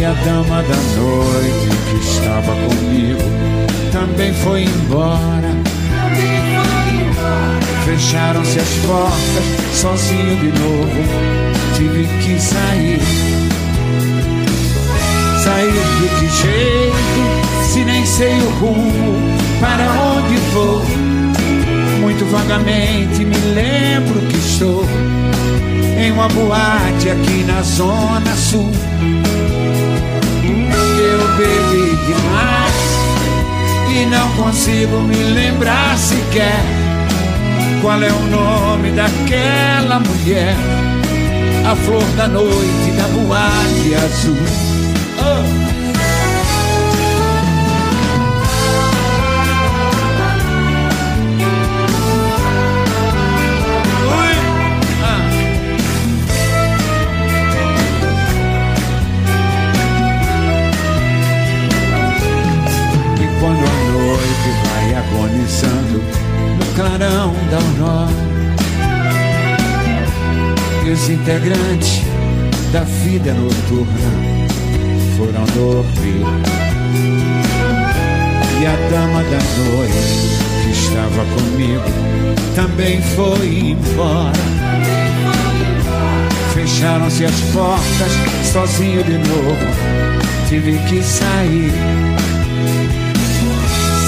E a dama da noite que estava comigo também foi embora. Fecharam-se as portas, sozinho de novo, tive que sair. Sair de que jeito, se nem sei o rumo, para onde vou? Muito vagamente me lembro que estou em uma boate aqui na Zona Sul. Bebi demais e não consigo me lembrar sequer qual é o nome daquela mulher, a flor da noite da boate azul. Oh. Quando a noite vai agonizando no clarão da aurora. E os integrantes da vida noturna foram dormir. E a dama da noite que estava comigo também foi embora. fecharam-se as portas, sozinho de novo, tive que sair.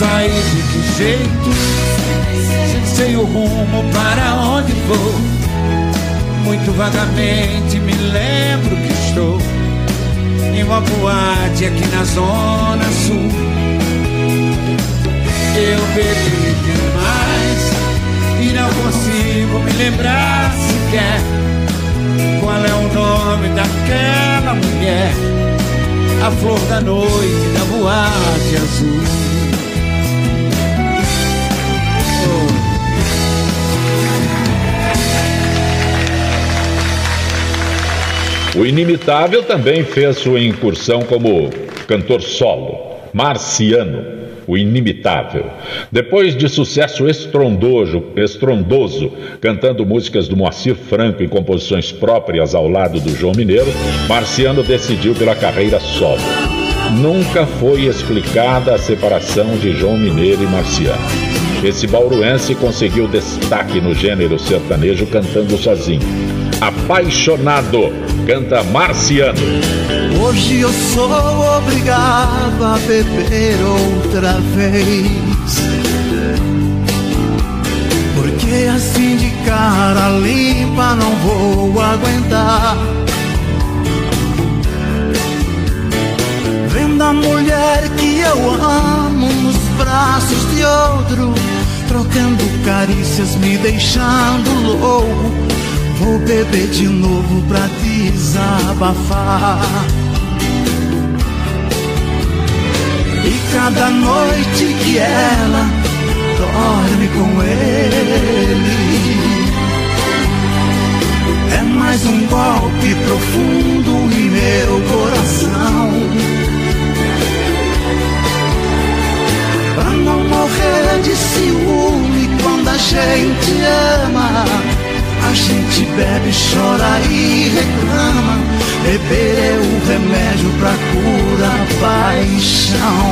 Saí de que jeito, sem sei o rumo para onde vou. Muito vagamente me lembro que estou em uma boate aqui na Zona Sul. Eu bebi demais e não consigo me lembrar sequer qual é o nome daquela mulher, a flor da noite da boate azul. O Inimitável também fez sua incursão como cantor solo, Marciano, o Inimitável. Depois de sucesso estrondoso, estrondoso, cantando músicas do Moacir Franco em composições próprias ao lado do João Mineiro, Marciano decidiu pela carreira solo. Nunca foi explicada a separação de João Mineiro e Marciano. Esse bauruense conseguiu destaque no gênero sertanejo cantando sozinho. Apaixonado, canta Marciano. Hoje eu sou obrigado a beber outra vez. Porque assim de cara limpa não vou aguentar. Vendo a mulher que eu amo nos braços de outro, trocando carícias, me deixando louco. Vou beber de novo pra desabafar. E cada noite que ela dorme com ele é mais um golpe profundo em meu coração. Pra não morrer de ciúme quando a gente ama a gente bebe, chora e reclama. Beber é o remédio pra curar a paixão.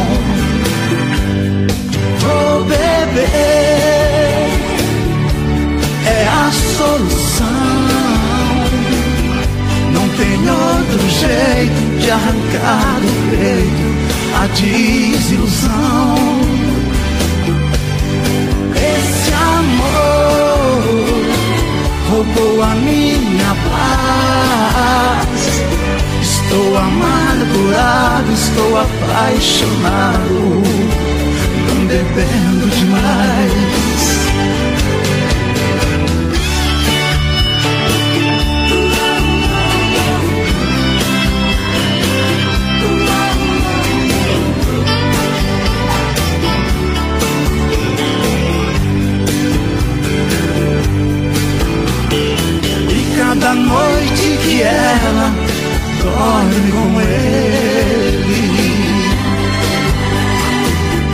Vou beber, é a solução. Não tem outro jeito de arrancar do peito a desilusão. Esse amor roubou a minha paz. Estou amargurado, estou apaixonado, não bebendo demais. Dorme com ele.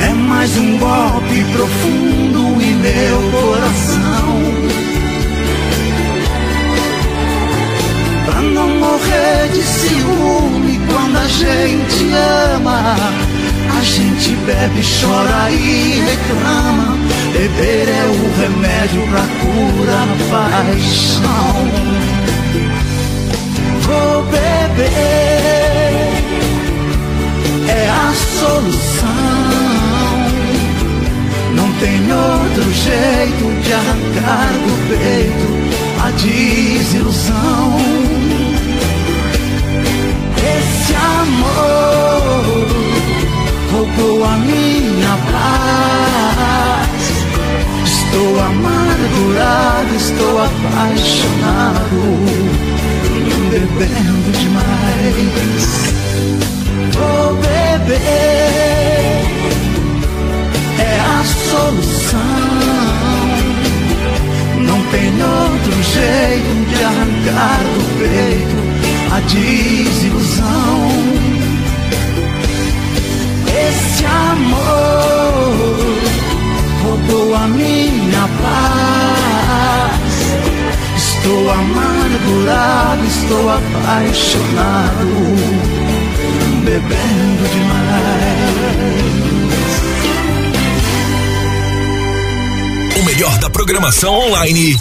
É mais um golpe profundo em meu coração. Pra não morrer de ciúme quando a gente ama. A gente bebe, chora e reclama. Beber é o remédio pra curar a paixão. Vou beber, é a solução. Não tem outro jeito de arrancar do peito a desilusão. Esse amor roubou a minha paz. Estou amargurado, estou apaixonado, bebendo demais. Vou beber, é a solução. Não tem outro jeito de desilusão. Esse amor roubou a minha paz. Estou amargurado, estou apaixonado, bebendo demais. O melhor da programação online.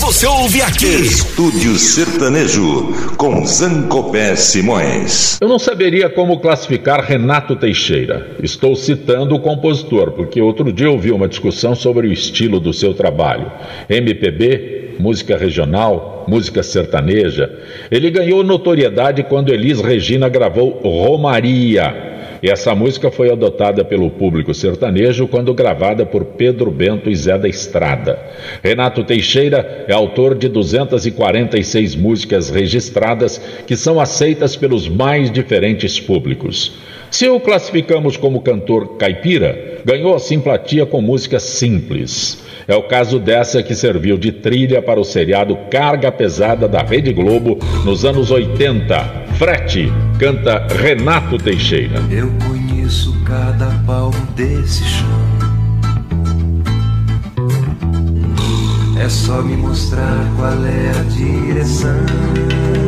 Você ouve aqui. Estúdio Sertanejo com Zancopé Simões. Eu não saberia como classificar Renato Teixeira. Estou citando o compositor, porque outro dia ouvi uma discussão sobre o estilo do seu trabalho. MPB, música regional, música sertaneja. Ele ganhou notoriedade quando Elis Regina gravou Romaria. E essa música foi adotada pelo público sertanejo quando gravada por Pedro Bento e Zé da Estrada. Renato Teixeira é autor de 246 músicas registradas que são aceitas pelos mais diferentes públicos. Se o classificamos como cantor caipira, ganhou a simpatia com músicas simples. É o caso dessa que serviu de trilha para o seriado Carga Pesada da Rede Globo nos anos 80. Frete, canta Renato Teixeira. Eu conheço cada palmo desse chão. É só me mostrar qual é a direção.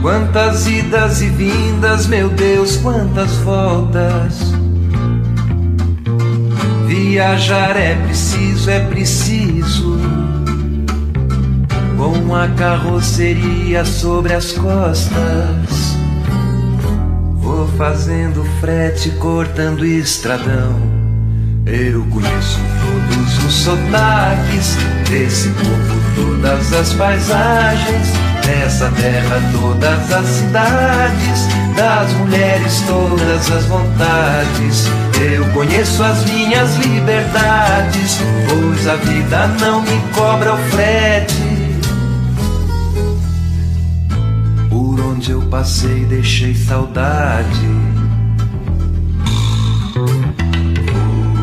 Quantas idas e vindas, meu Deus, quantas voltas. Viajar é preciso, é preciso. Com a carroceria sobre as costas. Vou fazendo frete, cortando estradão. Eu conheço todos os sotaques desse povo, todas as paisagens, dessa terra, todas as cidades, das mulheres, todas as vontades. Eu conheço as minhas liberdades, pois a vida não me cobra o frete. Por onde eu passei, deixei saudade.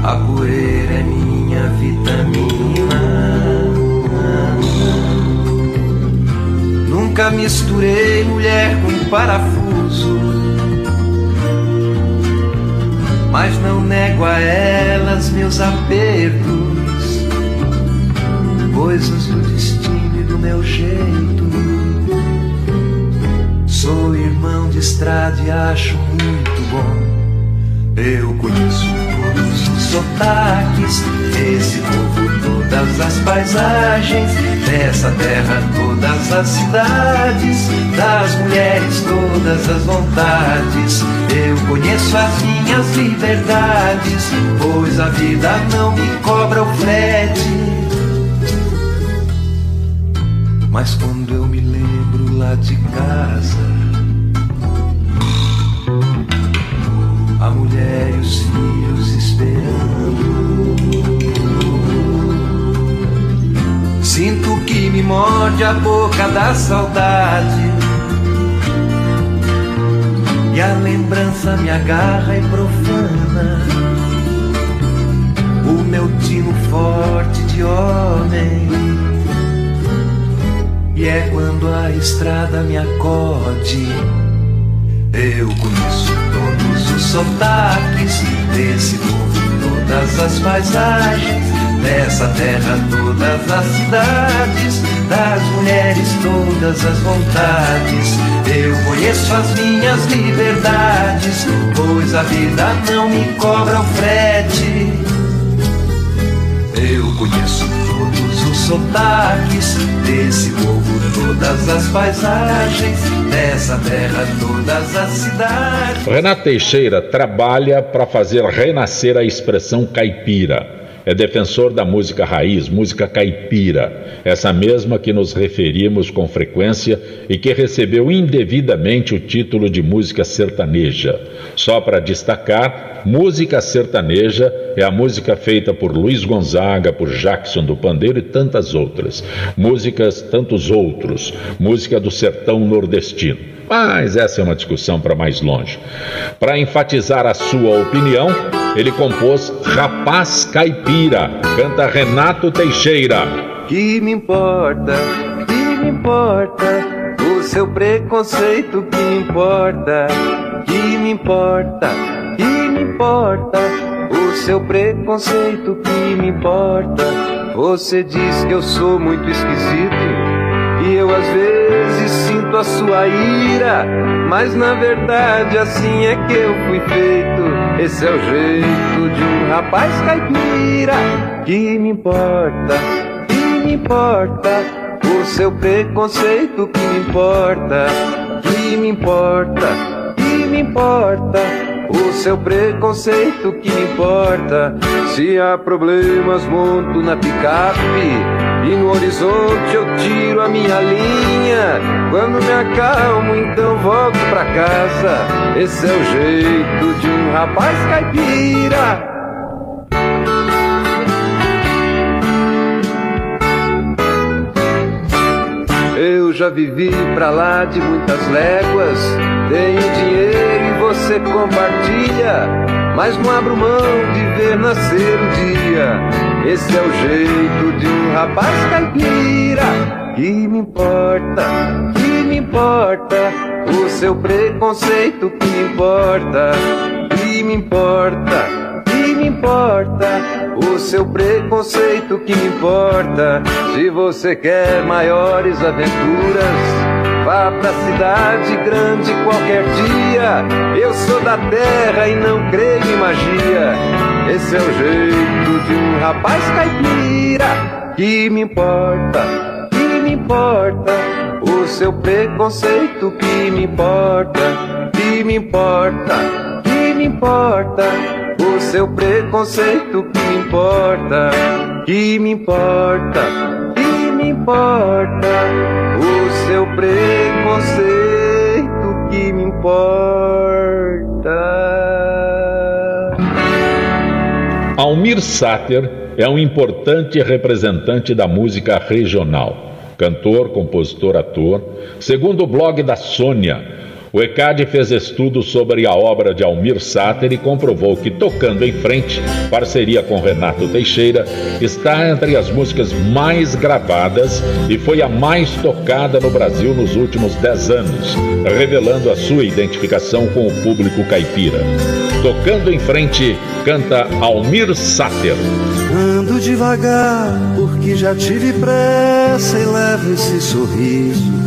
A poeira é minha vitamina. Nunca misturei mulher com parafuso. Mas não nego a elas meus apertos, coisas do destino e do meu jeito. Sou irmão de estrada e acho muito bom. Eu conheço todos os sotaques, esse povo, todas as paisagens, dessa terra, todas as cidades, das mulheres, todas as vontades. Eu conheço as minhas liberdades, pois a vida não me cobra o frete. Mas quando eu me lembro lá de casa, a mulher e os filhos esperando. Sinto que me morde a boca da saudade. E a lembrança me agarra e profana. O meu tino forte de homem. E é quando a estrada me acode. Eu conheço todos os sotaques desse povo, todas as paisagens, dessa terra, todas as cidades, das mulheres, todas as vontades. Eu conheço as minhas liberdades, pois a vida não me cobra o frete. Eu conheço todos os sotaques desse povo, todas as paisagens, dessa terra, todas as cidades. Renato Teixeira trabalha para fazer renascer a expressão caipira. É defensor da música raiz, música caipira, essa mesma que nos referimos com frequência e que recebeu indevidamente o título de música sertaneja. Só para destacar, música sertaneja é a música feita por Luiz Gonzaga, por Jackson do Pandeiro e tantas outras. Músicas, tantos outros. Música do sertão nordestino. Mas essa é uma discussão para mais longe. Para enfatizar a sua opinião, ele compôs Rapaz Caipira, canta Renato Teixeira. Que me importa, que me importa seu preconceito que me importa, que me importa, que me importa. O seu preconceito que me importa. Você diz que eu sou muito esquisito. E eu às vezes a sua ira, mas na verdade assim é que eu fui feito. Esse é o jeito de um rapaz caipira que me importa, que me importa. O seu preconceito que me importa, que me importa, que me importa. O seu preconceito que me importa. Se há problemas, monto na picape. E no horizonte eu tiro a minha linha. Quando me acalmo, então volto pra casa. Esse é o jeito de um rapaz caipira. Eu já vivi pra lá de muitas léguas. Tenho dinheiro e você compartilha. Mas não abro mão de ver nascer o dia. Esse é o jeito de um rapaz caipira. Que me importa, que me importa. O seu preconceito que me importa, que me importa, que me importa. O seu preconceito que me importa. Se você quer maiores aventuras, vá pra cidade grande qualquer dia. Eu sou da terra e não creio em magia. Esse é o jeito de um rapaz caipira que me importa, que me importa. O seu preconceito que me importa, que me importa, que me importa o seu preconceito que me importa, que me importa, que me importa, o seu preconceito que me importa. Almir Sater é um importante representante da música regional. Cantor, compositor, ator. Segundo o blog da Sônia, o ECAD fez estudo sobre a obra de Almir Sater e comprovou que Tocando em Frente, parceria com Renato Teixeira, está entre as músicas mais gravadas e foi a mais tocada no Brasil nos últimos 10 anos, revelando a sua identificação com o público caipira. Tocando em Frente, canta Almir Sater. Ando devagar, porque já tive pressa e levo esse sorriso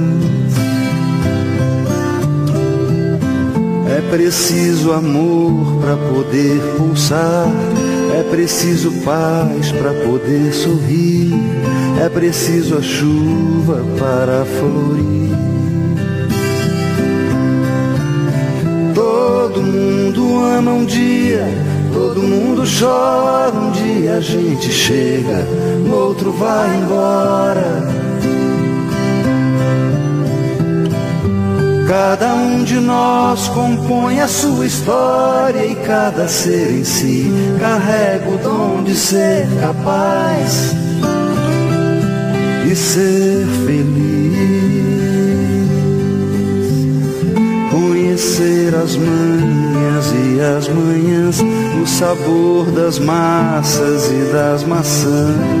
preciso amor para poder pulsar, é preciso paz para poder sorrir, é preciso a chuva para florir. Todo mundo ama um dia, todo mundo chora um dia, a gente chega, no outro vai embora. Cada um de nós compõe a sua história e cada ser em si carrega o dom de ser capaz e ser feliz. Conhecer as manhas e as manhãs, o sabor das massas e das maçãs.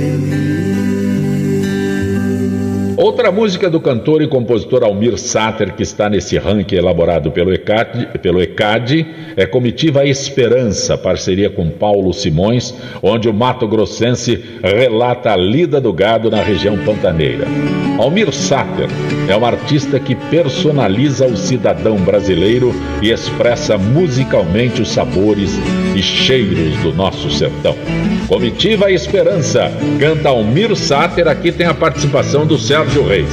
Outra música do cantor e compositor Almir Sater, que está nesse ranking elaborado pelo ECAD, pelo ECAD é Comitiva Esperança, parceria com Paulo Simões, onde o Mato Grossense relata a lida do gado na região pantaneira. Almir Sater é um artista que personaliza o cidadão brasileiro e expressa musicalmente os sabores e cheiros do nosso sertão. Comitiva Esperança, canta Almir Sater, aqui tem a participação do Sérgio Sérgio Reis.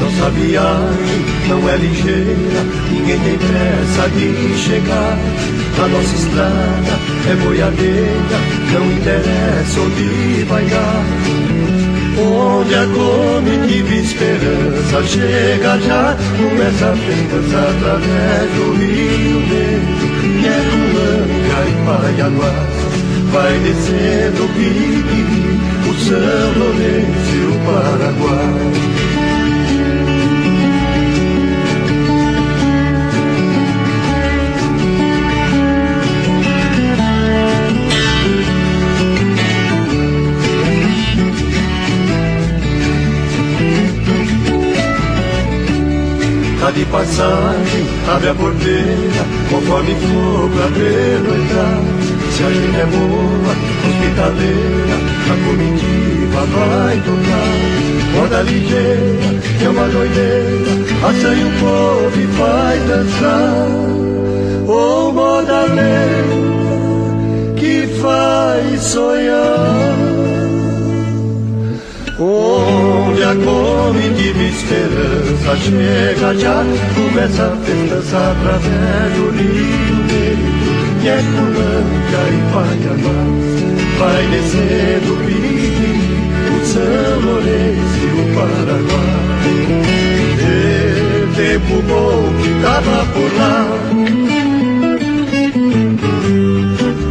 Nossa viagem não é ligeira, ninguém tem pressa de chegar. A nossa estrada é boiadeira, não interessa onde vai dar. Onde a comitiva esperança chega já, começa apenas através do Rio Negro, que é Colândia e Paiaguás. Vai descendo o Pique, o São Lourenço e o Paraguai. Passagem, abre a porteira, conforme for pra no entrar. Se a gente é boa, hospitaleira, a comitiva vai tocar. Roda ligeira, é uma doideira, assanha o povo e vai dançar. Ô oh, moda lenta, que faz sonhar. Onde a comitiva esperança. Chega já Começa a festança através do Rio Negro E é Colândia e Paianás Vai descendo o Pique, o São Lourenço e o Paraguai. E tempo bom que tava por lá.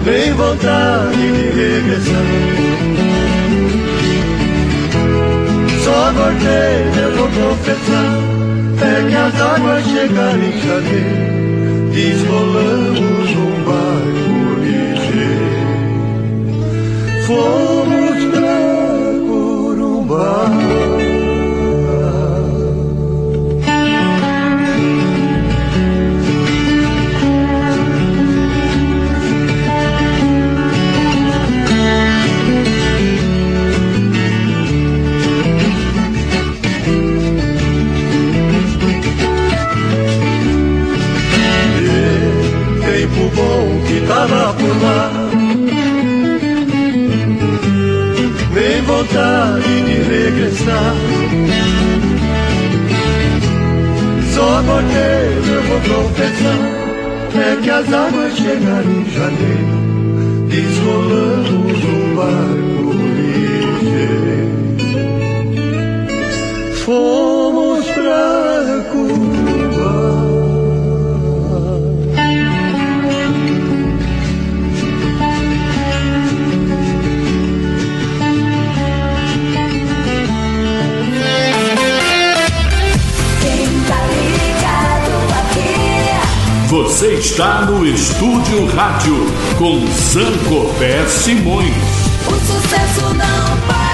Vem vontade de regressar voltei, eu vou confessar É que as águas chegaram em janeiro Desrolamos um barco ligeiro. Fomos tava por lá. Vem vontade de regressar. Só porque eu vou confessar é que as águas chegaram em janeiro, desrolamos um barco ligeiro. Fomos Você está no Estúdio Rádio com Zancopé Simões. O sucesso não para.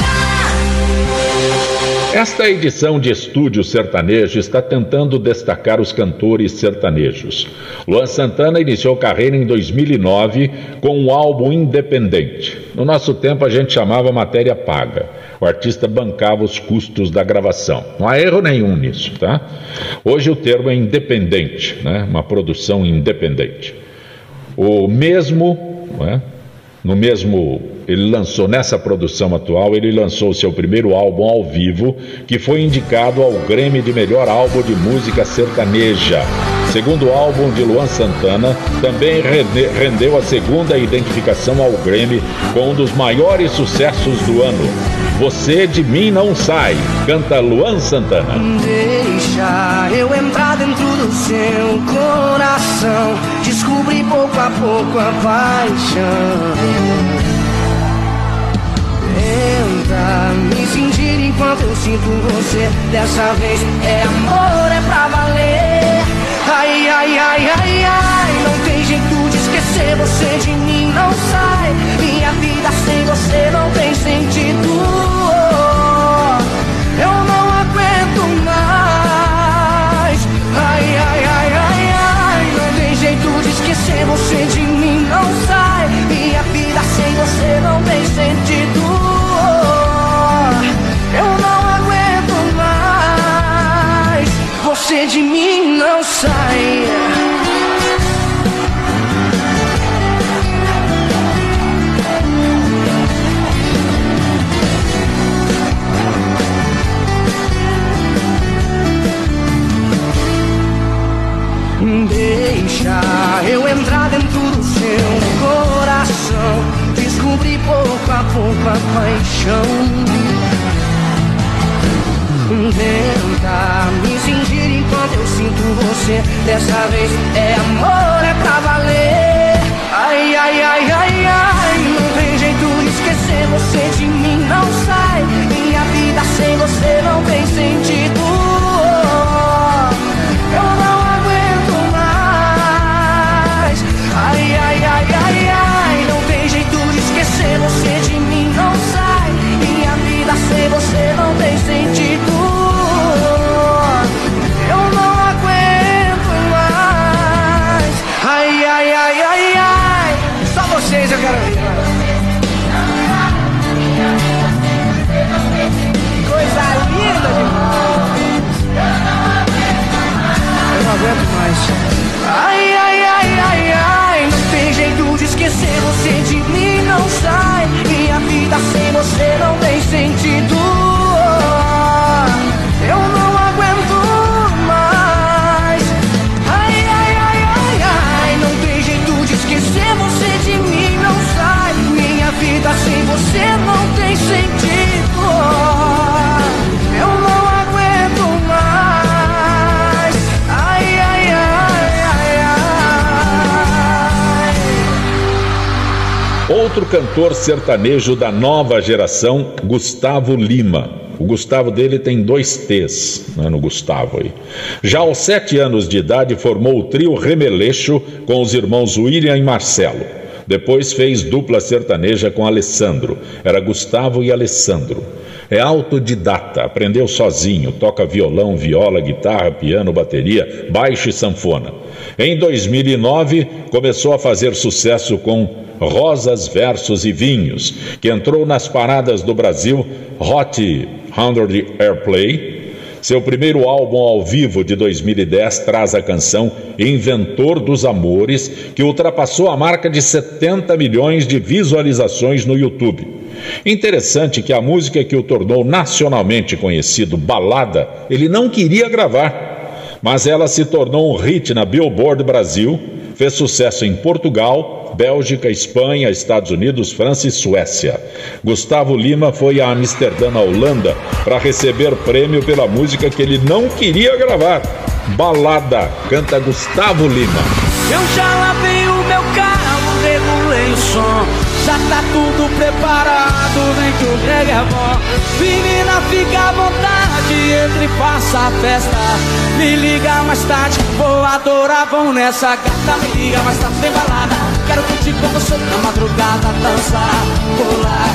Esta edição de Estúdio Sertanejo está tentando destacar os cantores sertanejos. Luan Santana iniciou carreira em 2009 com um álbum independente. No nosso tempo a gente chamava matéria paga. O artista bancava os custos da gravação. Não há erro nenhum nisso, tá? Hoje o termo é independente, né? Uma produção independente. O mesmo, é? no mesmo, ele lançou nessa produção atual, ele lançou seu primeiro álbum ao vivo, que foi indicado ao Grêmio de melhor álbum de música sertaneja. Segundo álbum de Luan Santana, também rendeu a segunda identificação ao Grêmio com um dos maiores sucessos do ano. Você de mim não sai, canta Luan Santana. Deixa eu entrar dentro do seu coração, descobrir pouco a pouco a paixão. Tenta me sentir enquanto eu sinto você. Dessa vez é amor, é pra valer. Ai, ai, ai, ai, ai, esquecer você de mim, não sai. Minha vida sem você não tem sentido. Eu não aguento mais. Ai, ai, ai, ai, ai, não tem jeito de esquecer você de mim, não sai. Minha vida sem você não tem sentido. Eu não você de mim não sai. Deixa eu entrar dentro do seu coração, descobrir pouco a pouco a paixão. Tenta me sentir enquanto eu sinto você. Dessa vez é amor, é pra valer. Ai, ai, ai, ai, ai. Não tem jeito de esquecer você de mim, não sai. Minha vida sem você não tem sentido. Ai, ai, ai, ai, ai. Não tem jeito de esquecer você de mim, não sai. Minha vida sem você não tem sentido. Outro cantor sertanejo da nova geração, Gustavo Lima. O Gustavo dele tem dois T's né, no Gustavo aí. Já aos sete anos de idade formou o trio Remeleixo com os irmãos William e Marcelo. Depois fez dupla sertaneja com Alessandro. Era Gustavo e Alessandro. É autodidata, aprendeu sozinho, toca violão, viola, guitarra, piano, bateria, baixo e sanfona. Em 2009, começou a fazer sucesso com Rosas, Versos e Vinhos, que entrou nas paradas do Brasil Hot 100 Airplay, seu primeiro álbum ao vivo de 2010 traz a canção Inventor dos Amores, que ultrapassou a marca de 70 milhões de visualizações no YouTube. Interessante que a música que o tornou nacionalmente conhecido, Balada, ele não queria gravar, mas ela se tornou um hit na Billboard Brasil, fez sucesso em Portugal, Bélgica, Espanha, Estados Unidos, França e Suécia. Gustavo Lima foi a Amsterdã, na Holanda, para receber prêmio pela música que ele não queria gravar. Balada, canta Gustavo Lima. Eu já lavei o meu carro, regulei o som. Já tá tudo preparado, vem que o Greg é bom. Menina, fica à vontade, entre e faça a festa. Me liga mais tarde, vou adorar, vão nessa gata. Me liga mais tarde, vem balada Quero curtir com você na madrugada, dançar, pular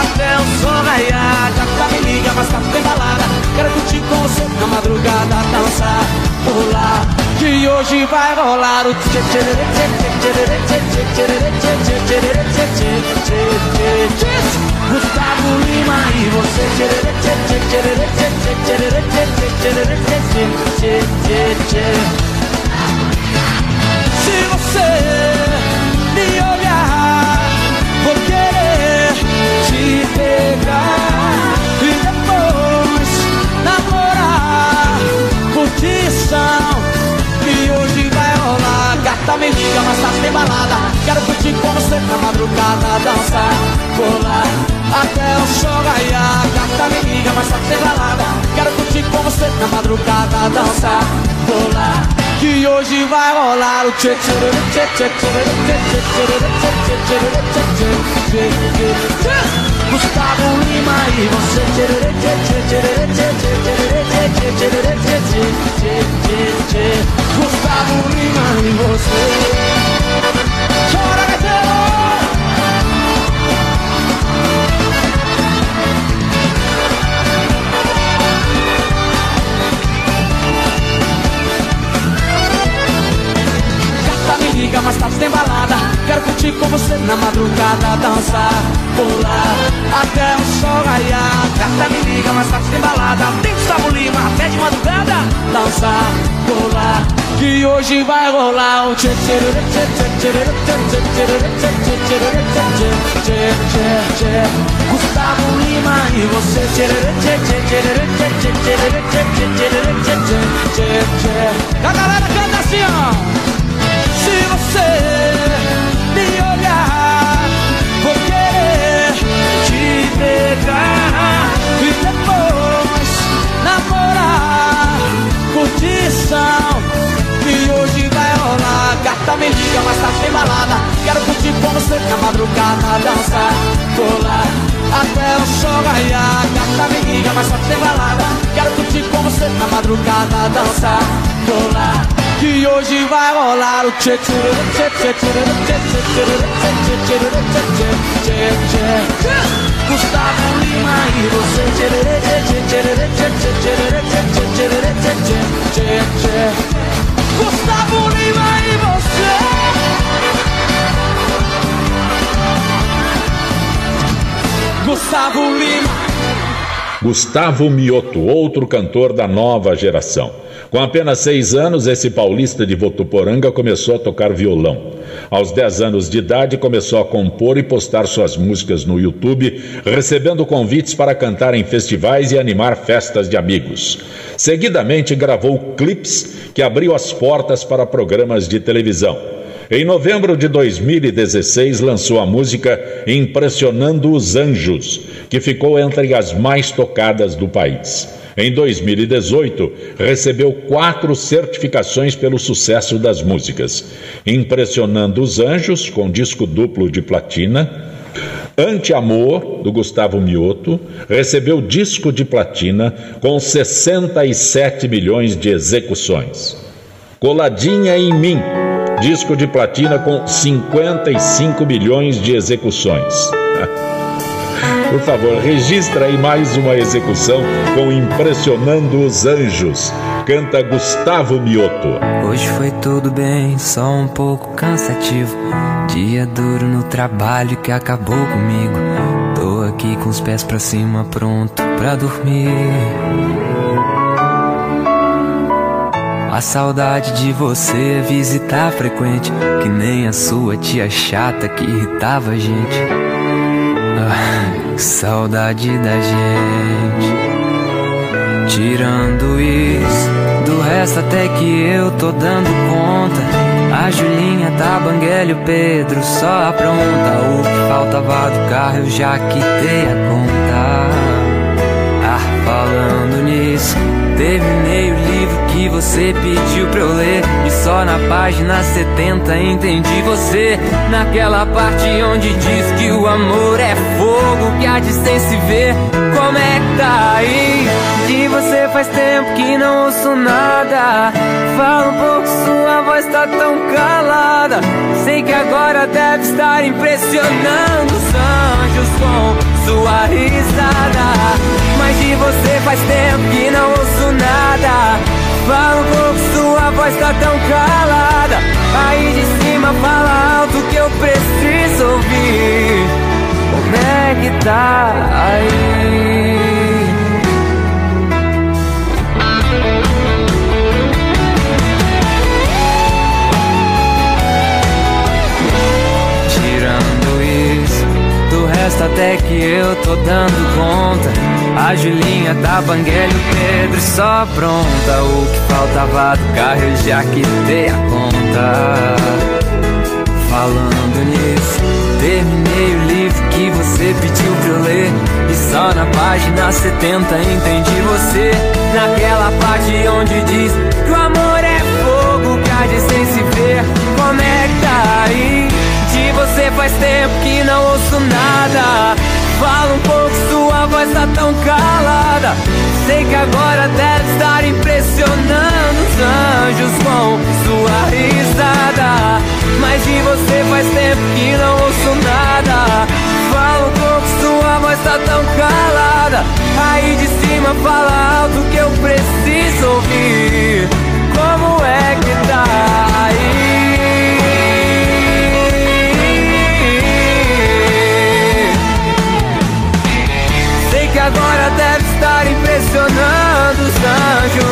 Até o sol raiar, gata me liga mais tarde, vem balada Quero curtir com você na madrugada, dançar, pular Que hoje vai rolar o tchê tchê tchê tchê tchê tchê me olhar, vou querer te pegar e depois namorar, curtição que hoje vai rolar. Gata me liga, mas tá sem balada. Quero curtir com você na madrugada, dançar, colar até o sol raiar. Gata me liga, mas tá sem balada. Quero curtir com você na madrugada, dançar, colar que hoje vai rolar o tchê tchê tchê tchê tchê tchê tchê Gustavo Lima e você tchê tchê tchê tchê tchê tchê tchê Gustavo Lima e você liga, mas tá sem balada Quero curtir com você na madrugada Dançar, pular, até o sol raiar Gata me liga, mas tá sem balada Tem Gustavo Lima, até de madrugada Dançar, pular, que hoje vai rolar o tchê tchê tchê tchê tchê Gustavo Lima e você tchê tchê tchê tchê tchê tchê tchê tchê tchê tchê tchê tchê A galera canta assim ó você me olhar, vou querer te pegar e depois namorar. Curtição que hoje vai rolar. Gata me liga, mas tá sem balada. Quero curtir com você na madrugada, dançar, colar até o sol raiar. Gata me liga, mas tá sem balada. Quero curtir com você na madrugada, dançar, colar que hoje vai rolar o tchê tchê tchê tchê tchê tchê tchê tchê tchê tchê Gustavo Lima e você tchê tchê tchê tchê tchê tchê tchê tchê tchê tchê Gustavo Lima e você Gustavo Lima Gustavo Mioto, outro cantor da nova geração. Com apenas seis anos, esse paulista de Votuporanga começou a tocar violão. Aos dez anos de idade, começou a compor e postar suas músicas no YouTube, recebendo convites para cantar em festivais e animar festas de amigos. Seguidamente, gravou clipes que abriu as portas para programas de televisão. Em novembro de 2016, lançou a música Impressionando os Anjos, que ficou entre as mais tocadas do país. Em 2018, recebeu quatro certificações pelo sucesso das músicas: Impressionando os Anjos, com disco duplo de platina. Ante-Amor, do Gustavo Mioto, recebeu disco de platina com 67 milhões de execuções. Coladinha em Mim, disco de platina com 55 milhões de execuções. Por favor, registra aí mais uma execução com Impressionando os Anjos. Canta Gustavo Mioto. Hoje foi tudo bem, só um pouco cansativo. Dia duro no trabalho que acabou comigo. Tô aqui com os pés pra cima, pronto pra dormir. A saudade de você é visitar frequente, que nem a sua tia chata que irritava a gente. Ah. Saudade da gente. Tirando isso, do resto até que eu tô dando conta. A Julinha tá banguela e o Pedro só apronta. O que faltava do carro eu já quitei a conta. Falando nisso. Terminei o livro que você pediu pra eu ler. E só na página 70 entendi você. Naquela parte onde diz que o amor é fogo Que a distância se vê Como é que tá aí? De você faz tempo que não ouço nada. Fala um pouco, sua voz tá tão calada. Sei que agora deve estar impressionando os anjos com sua risada De você faz tempo que não ouço nada. Fala um pouco, sua voz tá tão calada. Aí de cima fala alto que eu preciso ouvir. Como é que tá aí? Tirando isso, do resto até que eu tô dando conta. A Julinha da Banguela e o Pedro só pronta O que faltava do carro eu já quitei a conta falando nisso. Terminei o livro que você pediu pra eu ler. E só na página 70 entendi você. Naquela parte onde diz que o amor é fogo que há sem se ver. Como é tá aí? De você faz tempo que não ouço nada. Fala um pouco, voz tá tão calada. Sei que agora deve estar impressionando os anjos com sua risada. Mas de você faz tempo que não ouço nada. Fala um pouco, sua voz tá tão calada. Aí de cima fala alto que eu preciso ouvir. Como é que tá aí? Impressionando os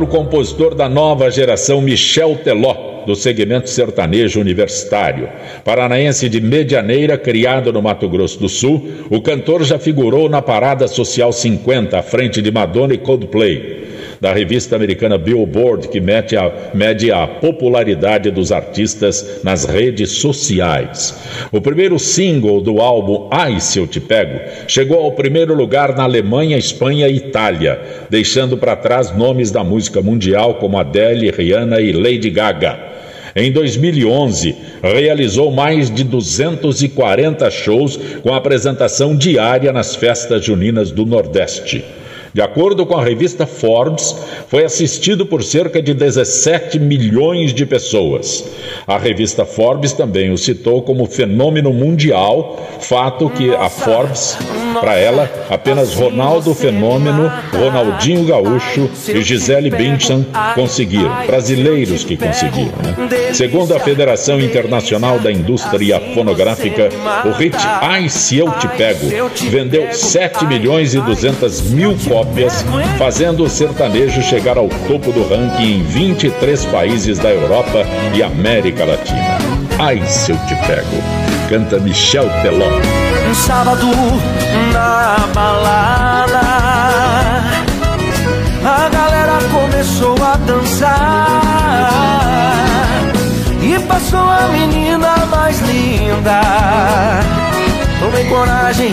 Outro compositor da nova geração, Michel Teló, do segmento sertanejo universitário. Paranaense de Medianeira, criado no Mato Grosso do Sul, o cantor já figurou na Parada Social 50, à frente de Madonna e Coldplay da revista americana Billboard, que mede a, mede a popularidade dos artistas nas redes sociais. O primeiro single do álbum Ai Se Eu Te Pego chegou ao primeiro lugar na Alemanha, Espanha e Itália, deixando para trás nomes da música mundial como Adele, Rihanna e Lady Gaga. Em 2011, realizou mais de 240 shows com apresentação diária nas festas juninas do Nordeste. De acordo com a revista Forbes, foi assistido por cerca de 17 milhões de pessoas. A revista Forbes também o citou como fenômeno mundial, fato que a Forbes, para ela, apenas Ronaldo Fenômeno, Ronaldinho Gaúcho e Gisele Bündchen conseguiram, brasileiros que conseguiram. Né? Segundo a Federação Internacional da Indústria Fonográfica, o hit Ai Se Eu Te Pego vendeu 7 milhões e 200 mil cópias cópias, fazendo o sertanejo chegar ao topo do ranking em 23 países da Europa e América Latina. Ai, se eu te pego, canta Michel Teló. Um sábado na balada, a galera começou a dançar e passou a menina mais linda. Tomei coragem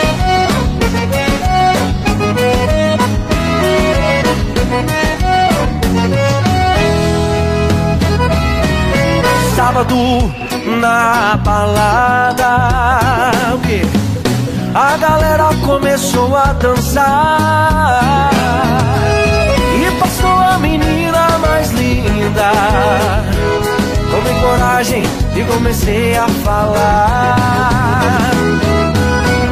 Sábado na balada? A galera começou a dançar e passou a menina mais linda. Tomei coragem e comecei a falar.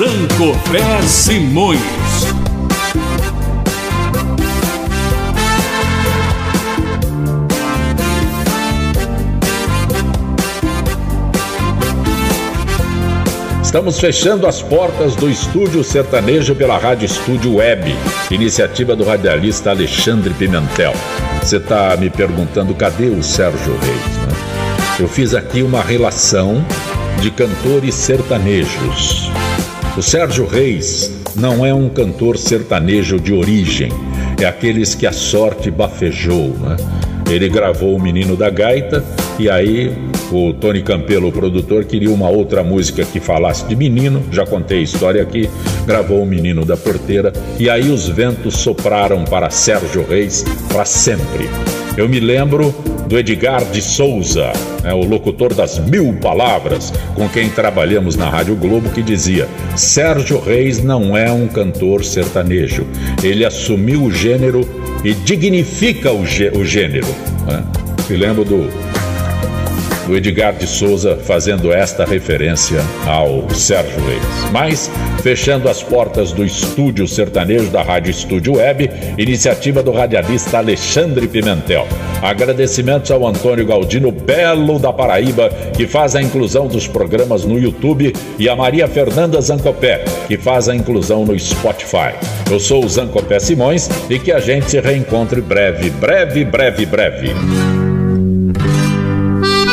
Zancofré Simões. Estamos fechando as portas do Estúdio Sertanejo pela Rádio Estúdio Web, iniciativa do radialista Alexandre Pimentel. Você está me perguntando cadê o Sérgio Reis? Né? Eu fiz aqui uma relação de cantores sertanejos o Sérgio Reis não é um cantor sertanejo de origem, é aqueles que a sorte bafejou. Né? Ele gravou O Menino da Gaita e aí o Tony Campelo, o produtor, queria uma outra música que falasse de menino, já contei a história aqui, gravou O Menino da Porteira e aí os ventos sopraram para Sérgio Reis para sempre. Eu me lembro do Edgar de Souza, né, o locutor das mil palavras, com quem trabalhamos na Rádio Globo, que dizia: Sérgio Reis não é um cantor sertanejo. Ele assumiu o gênero e dignifica o, gênero. Né? Me lembro do do Edgar de Souza fazendo esta referência ao Sérgio Reis. Mas, fechando as portas do estúdio sertanejo da Rádio Estúdio Web, iniciativa do radialista Alexandre Pimentel. Agradecimentos ao Antônio Galdino Belo da Paraíba, que faz a inclusão dos programas no YouTube, e a Maria Fernanda Zancopé, que faz a inclusão no Spotify. Eu sou o Zancopé Simões e que a gente se reencontre breve, breve, breve, breve.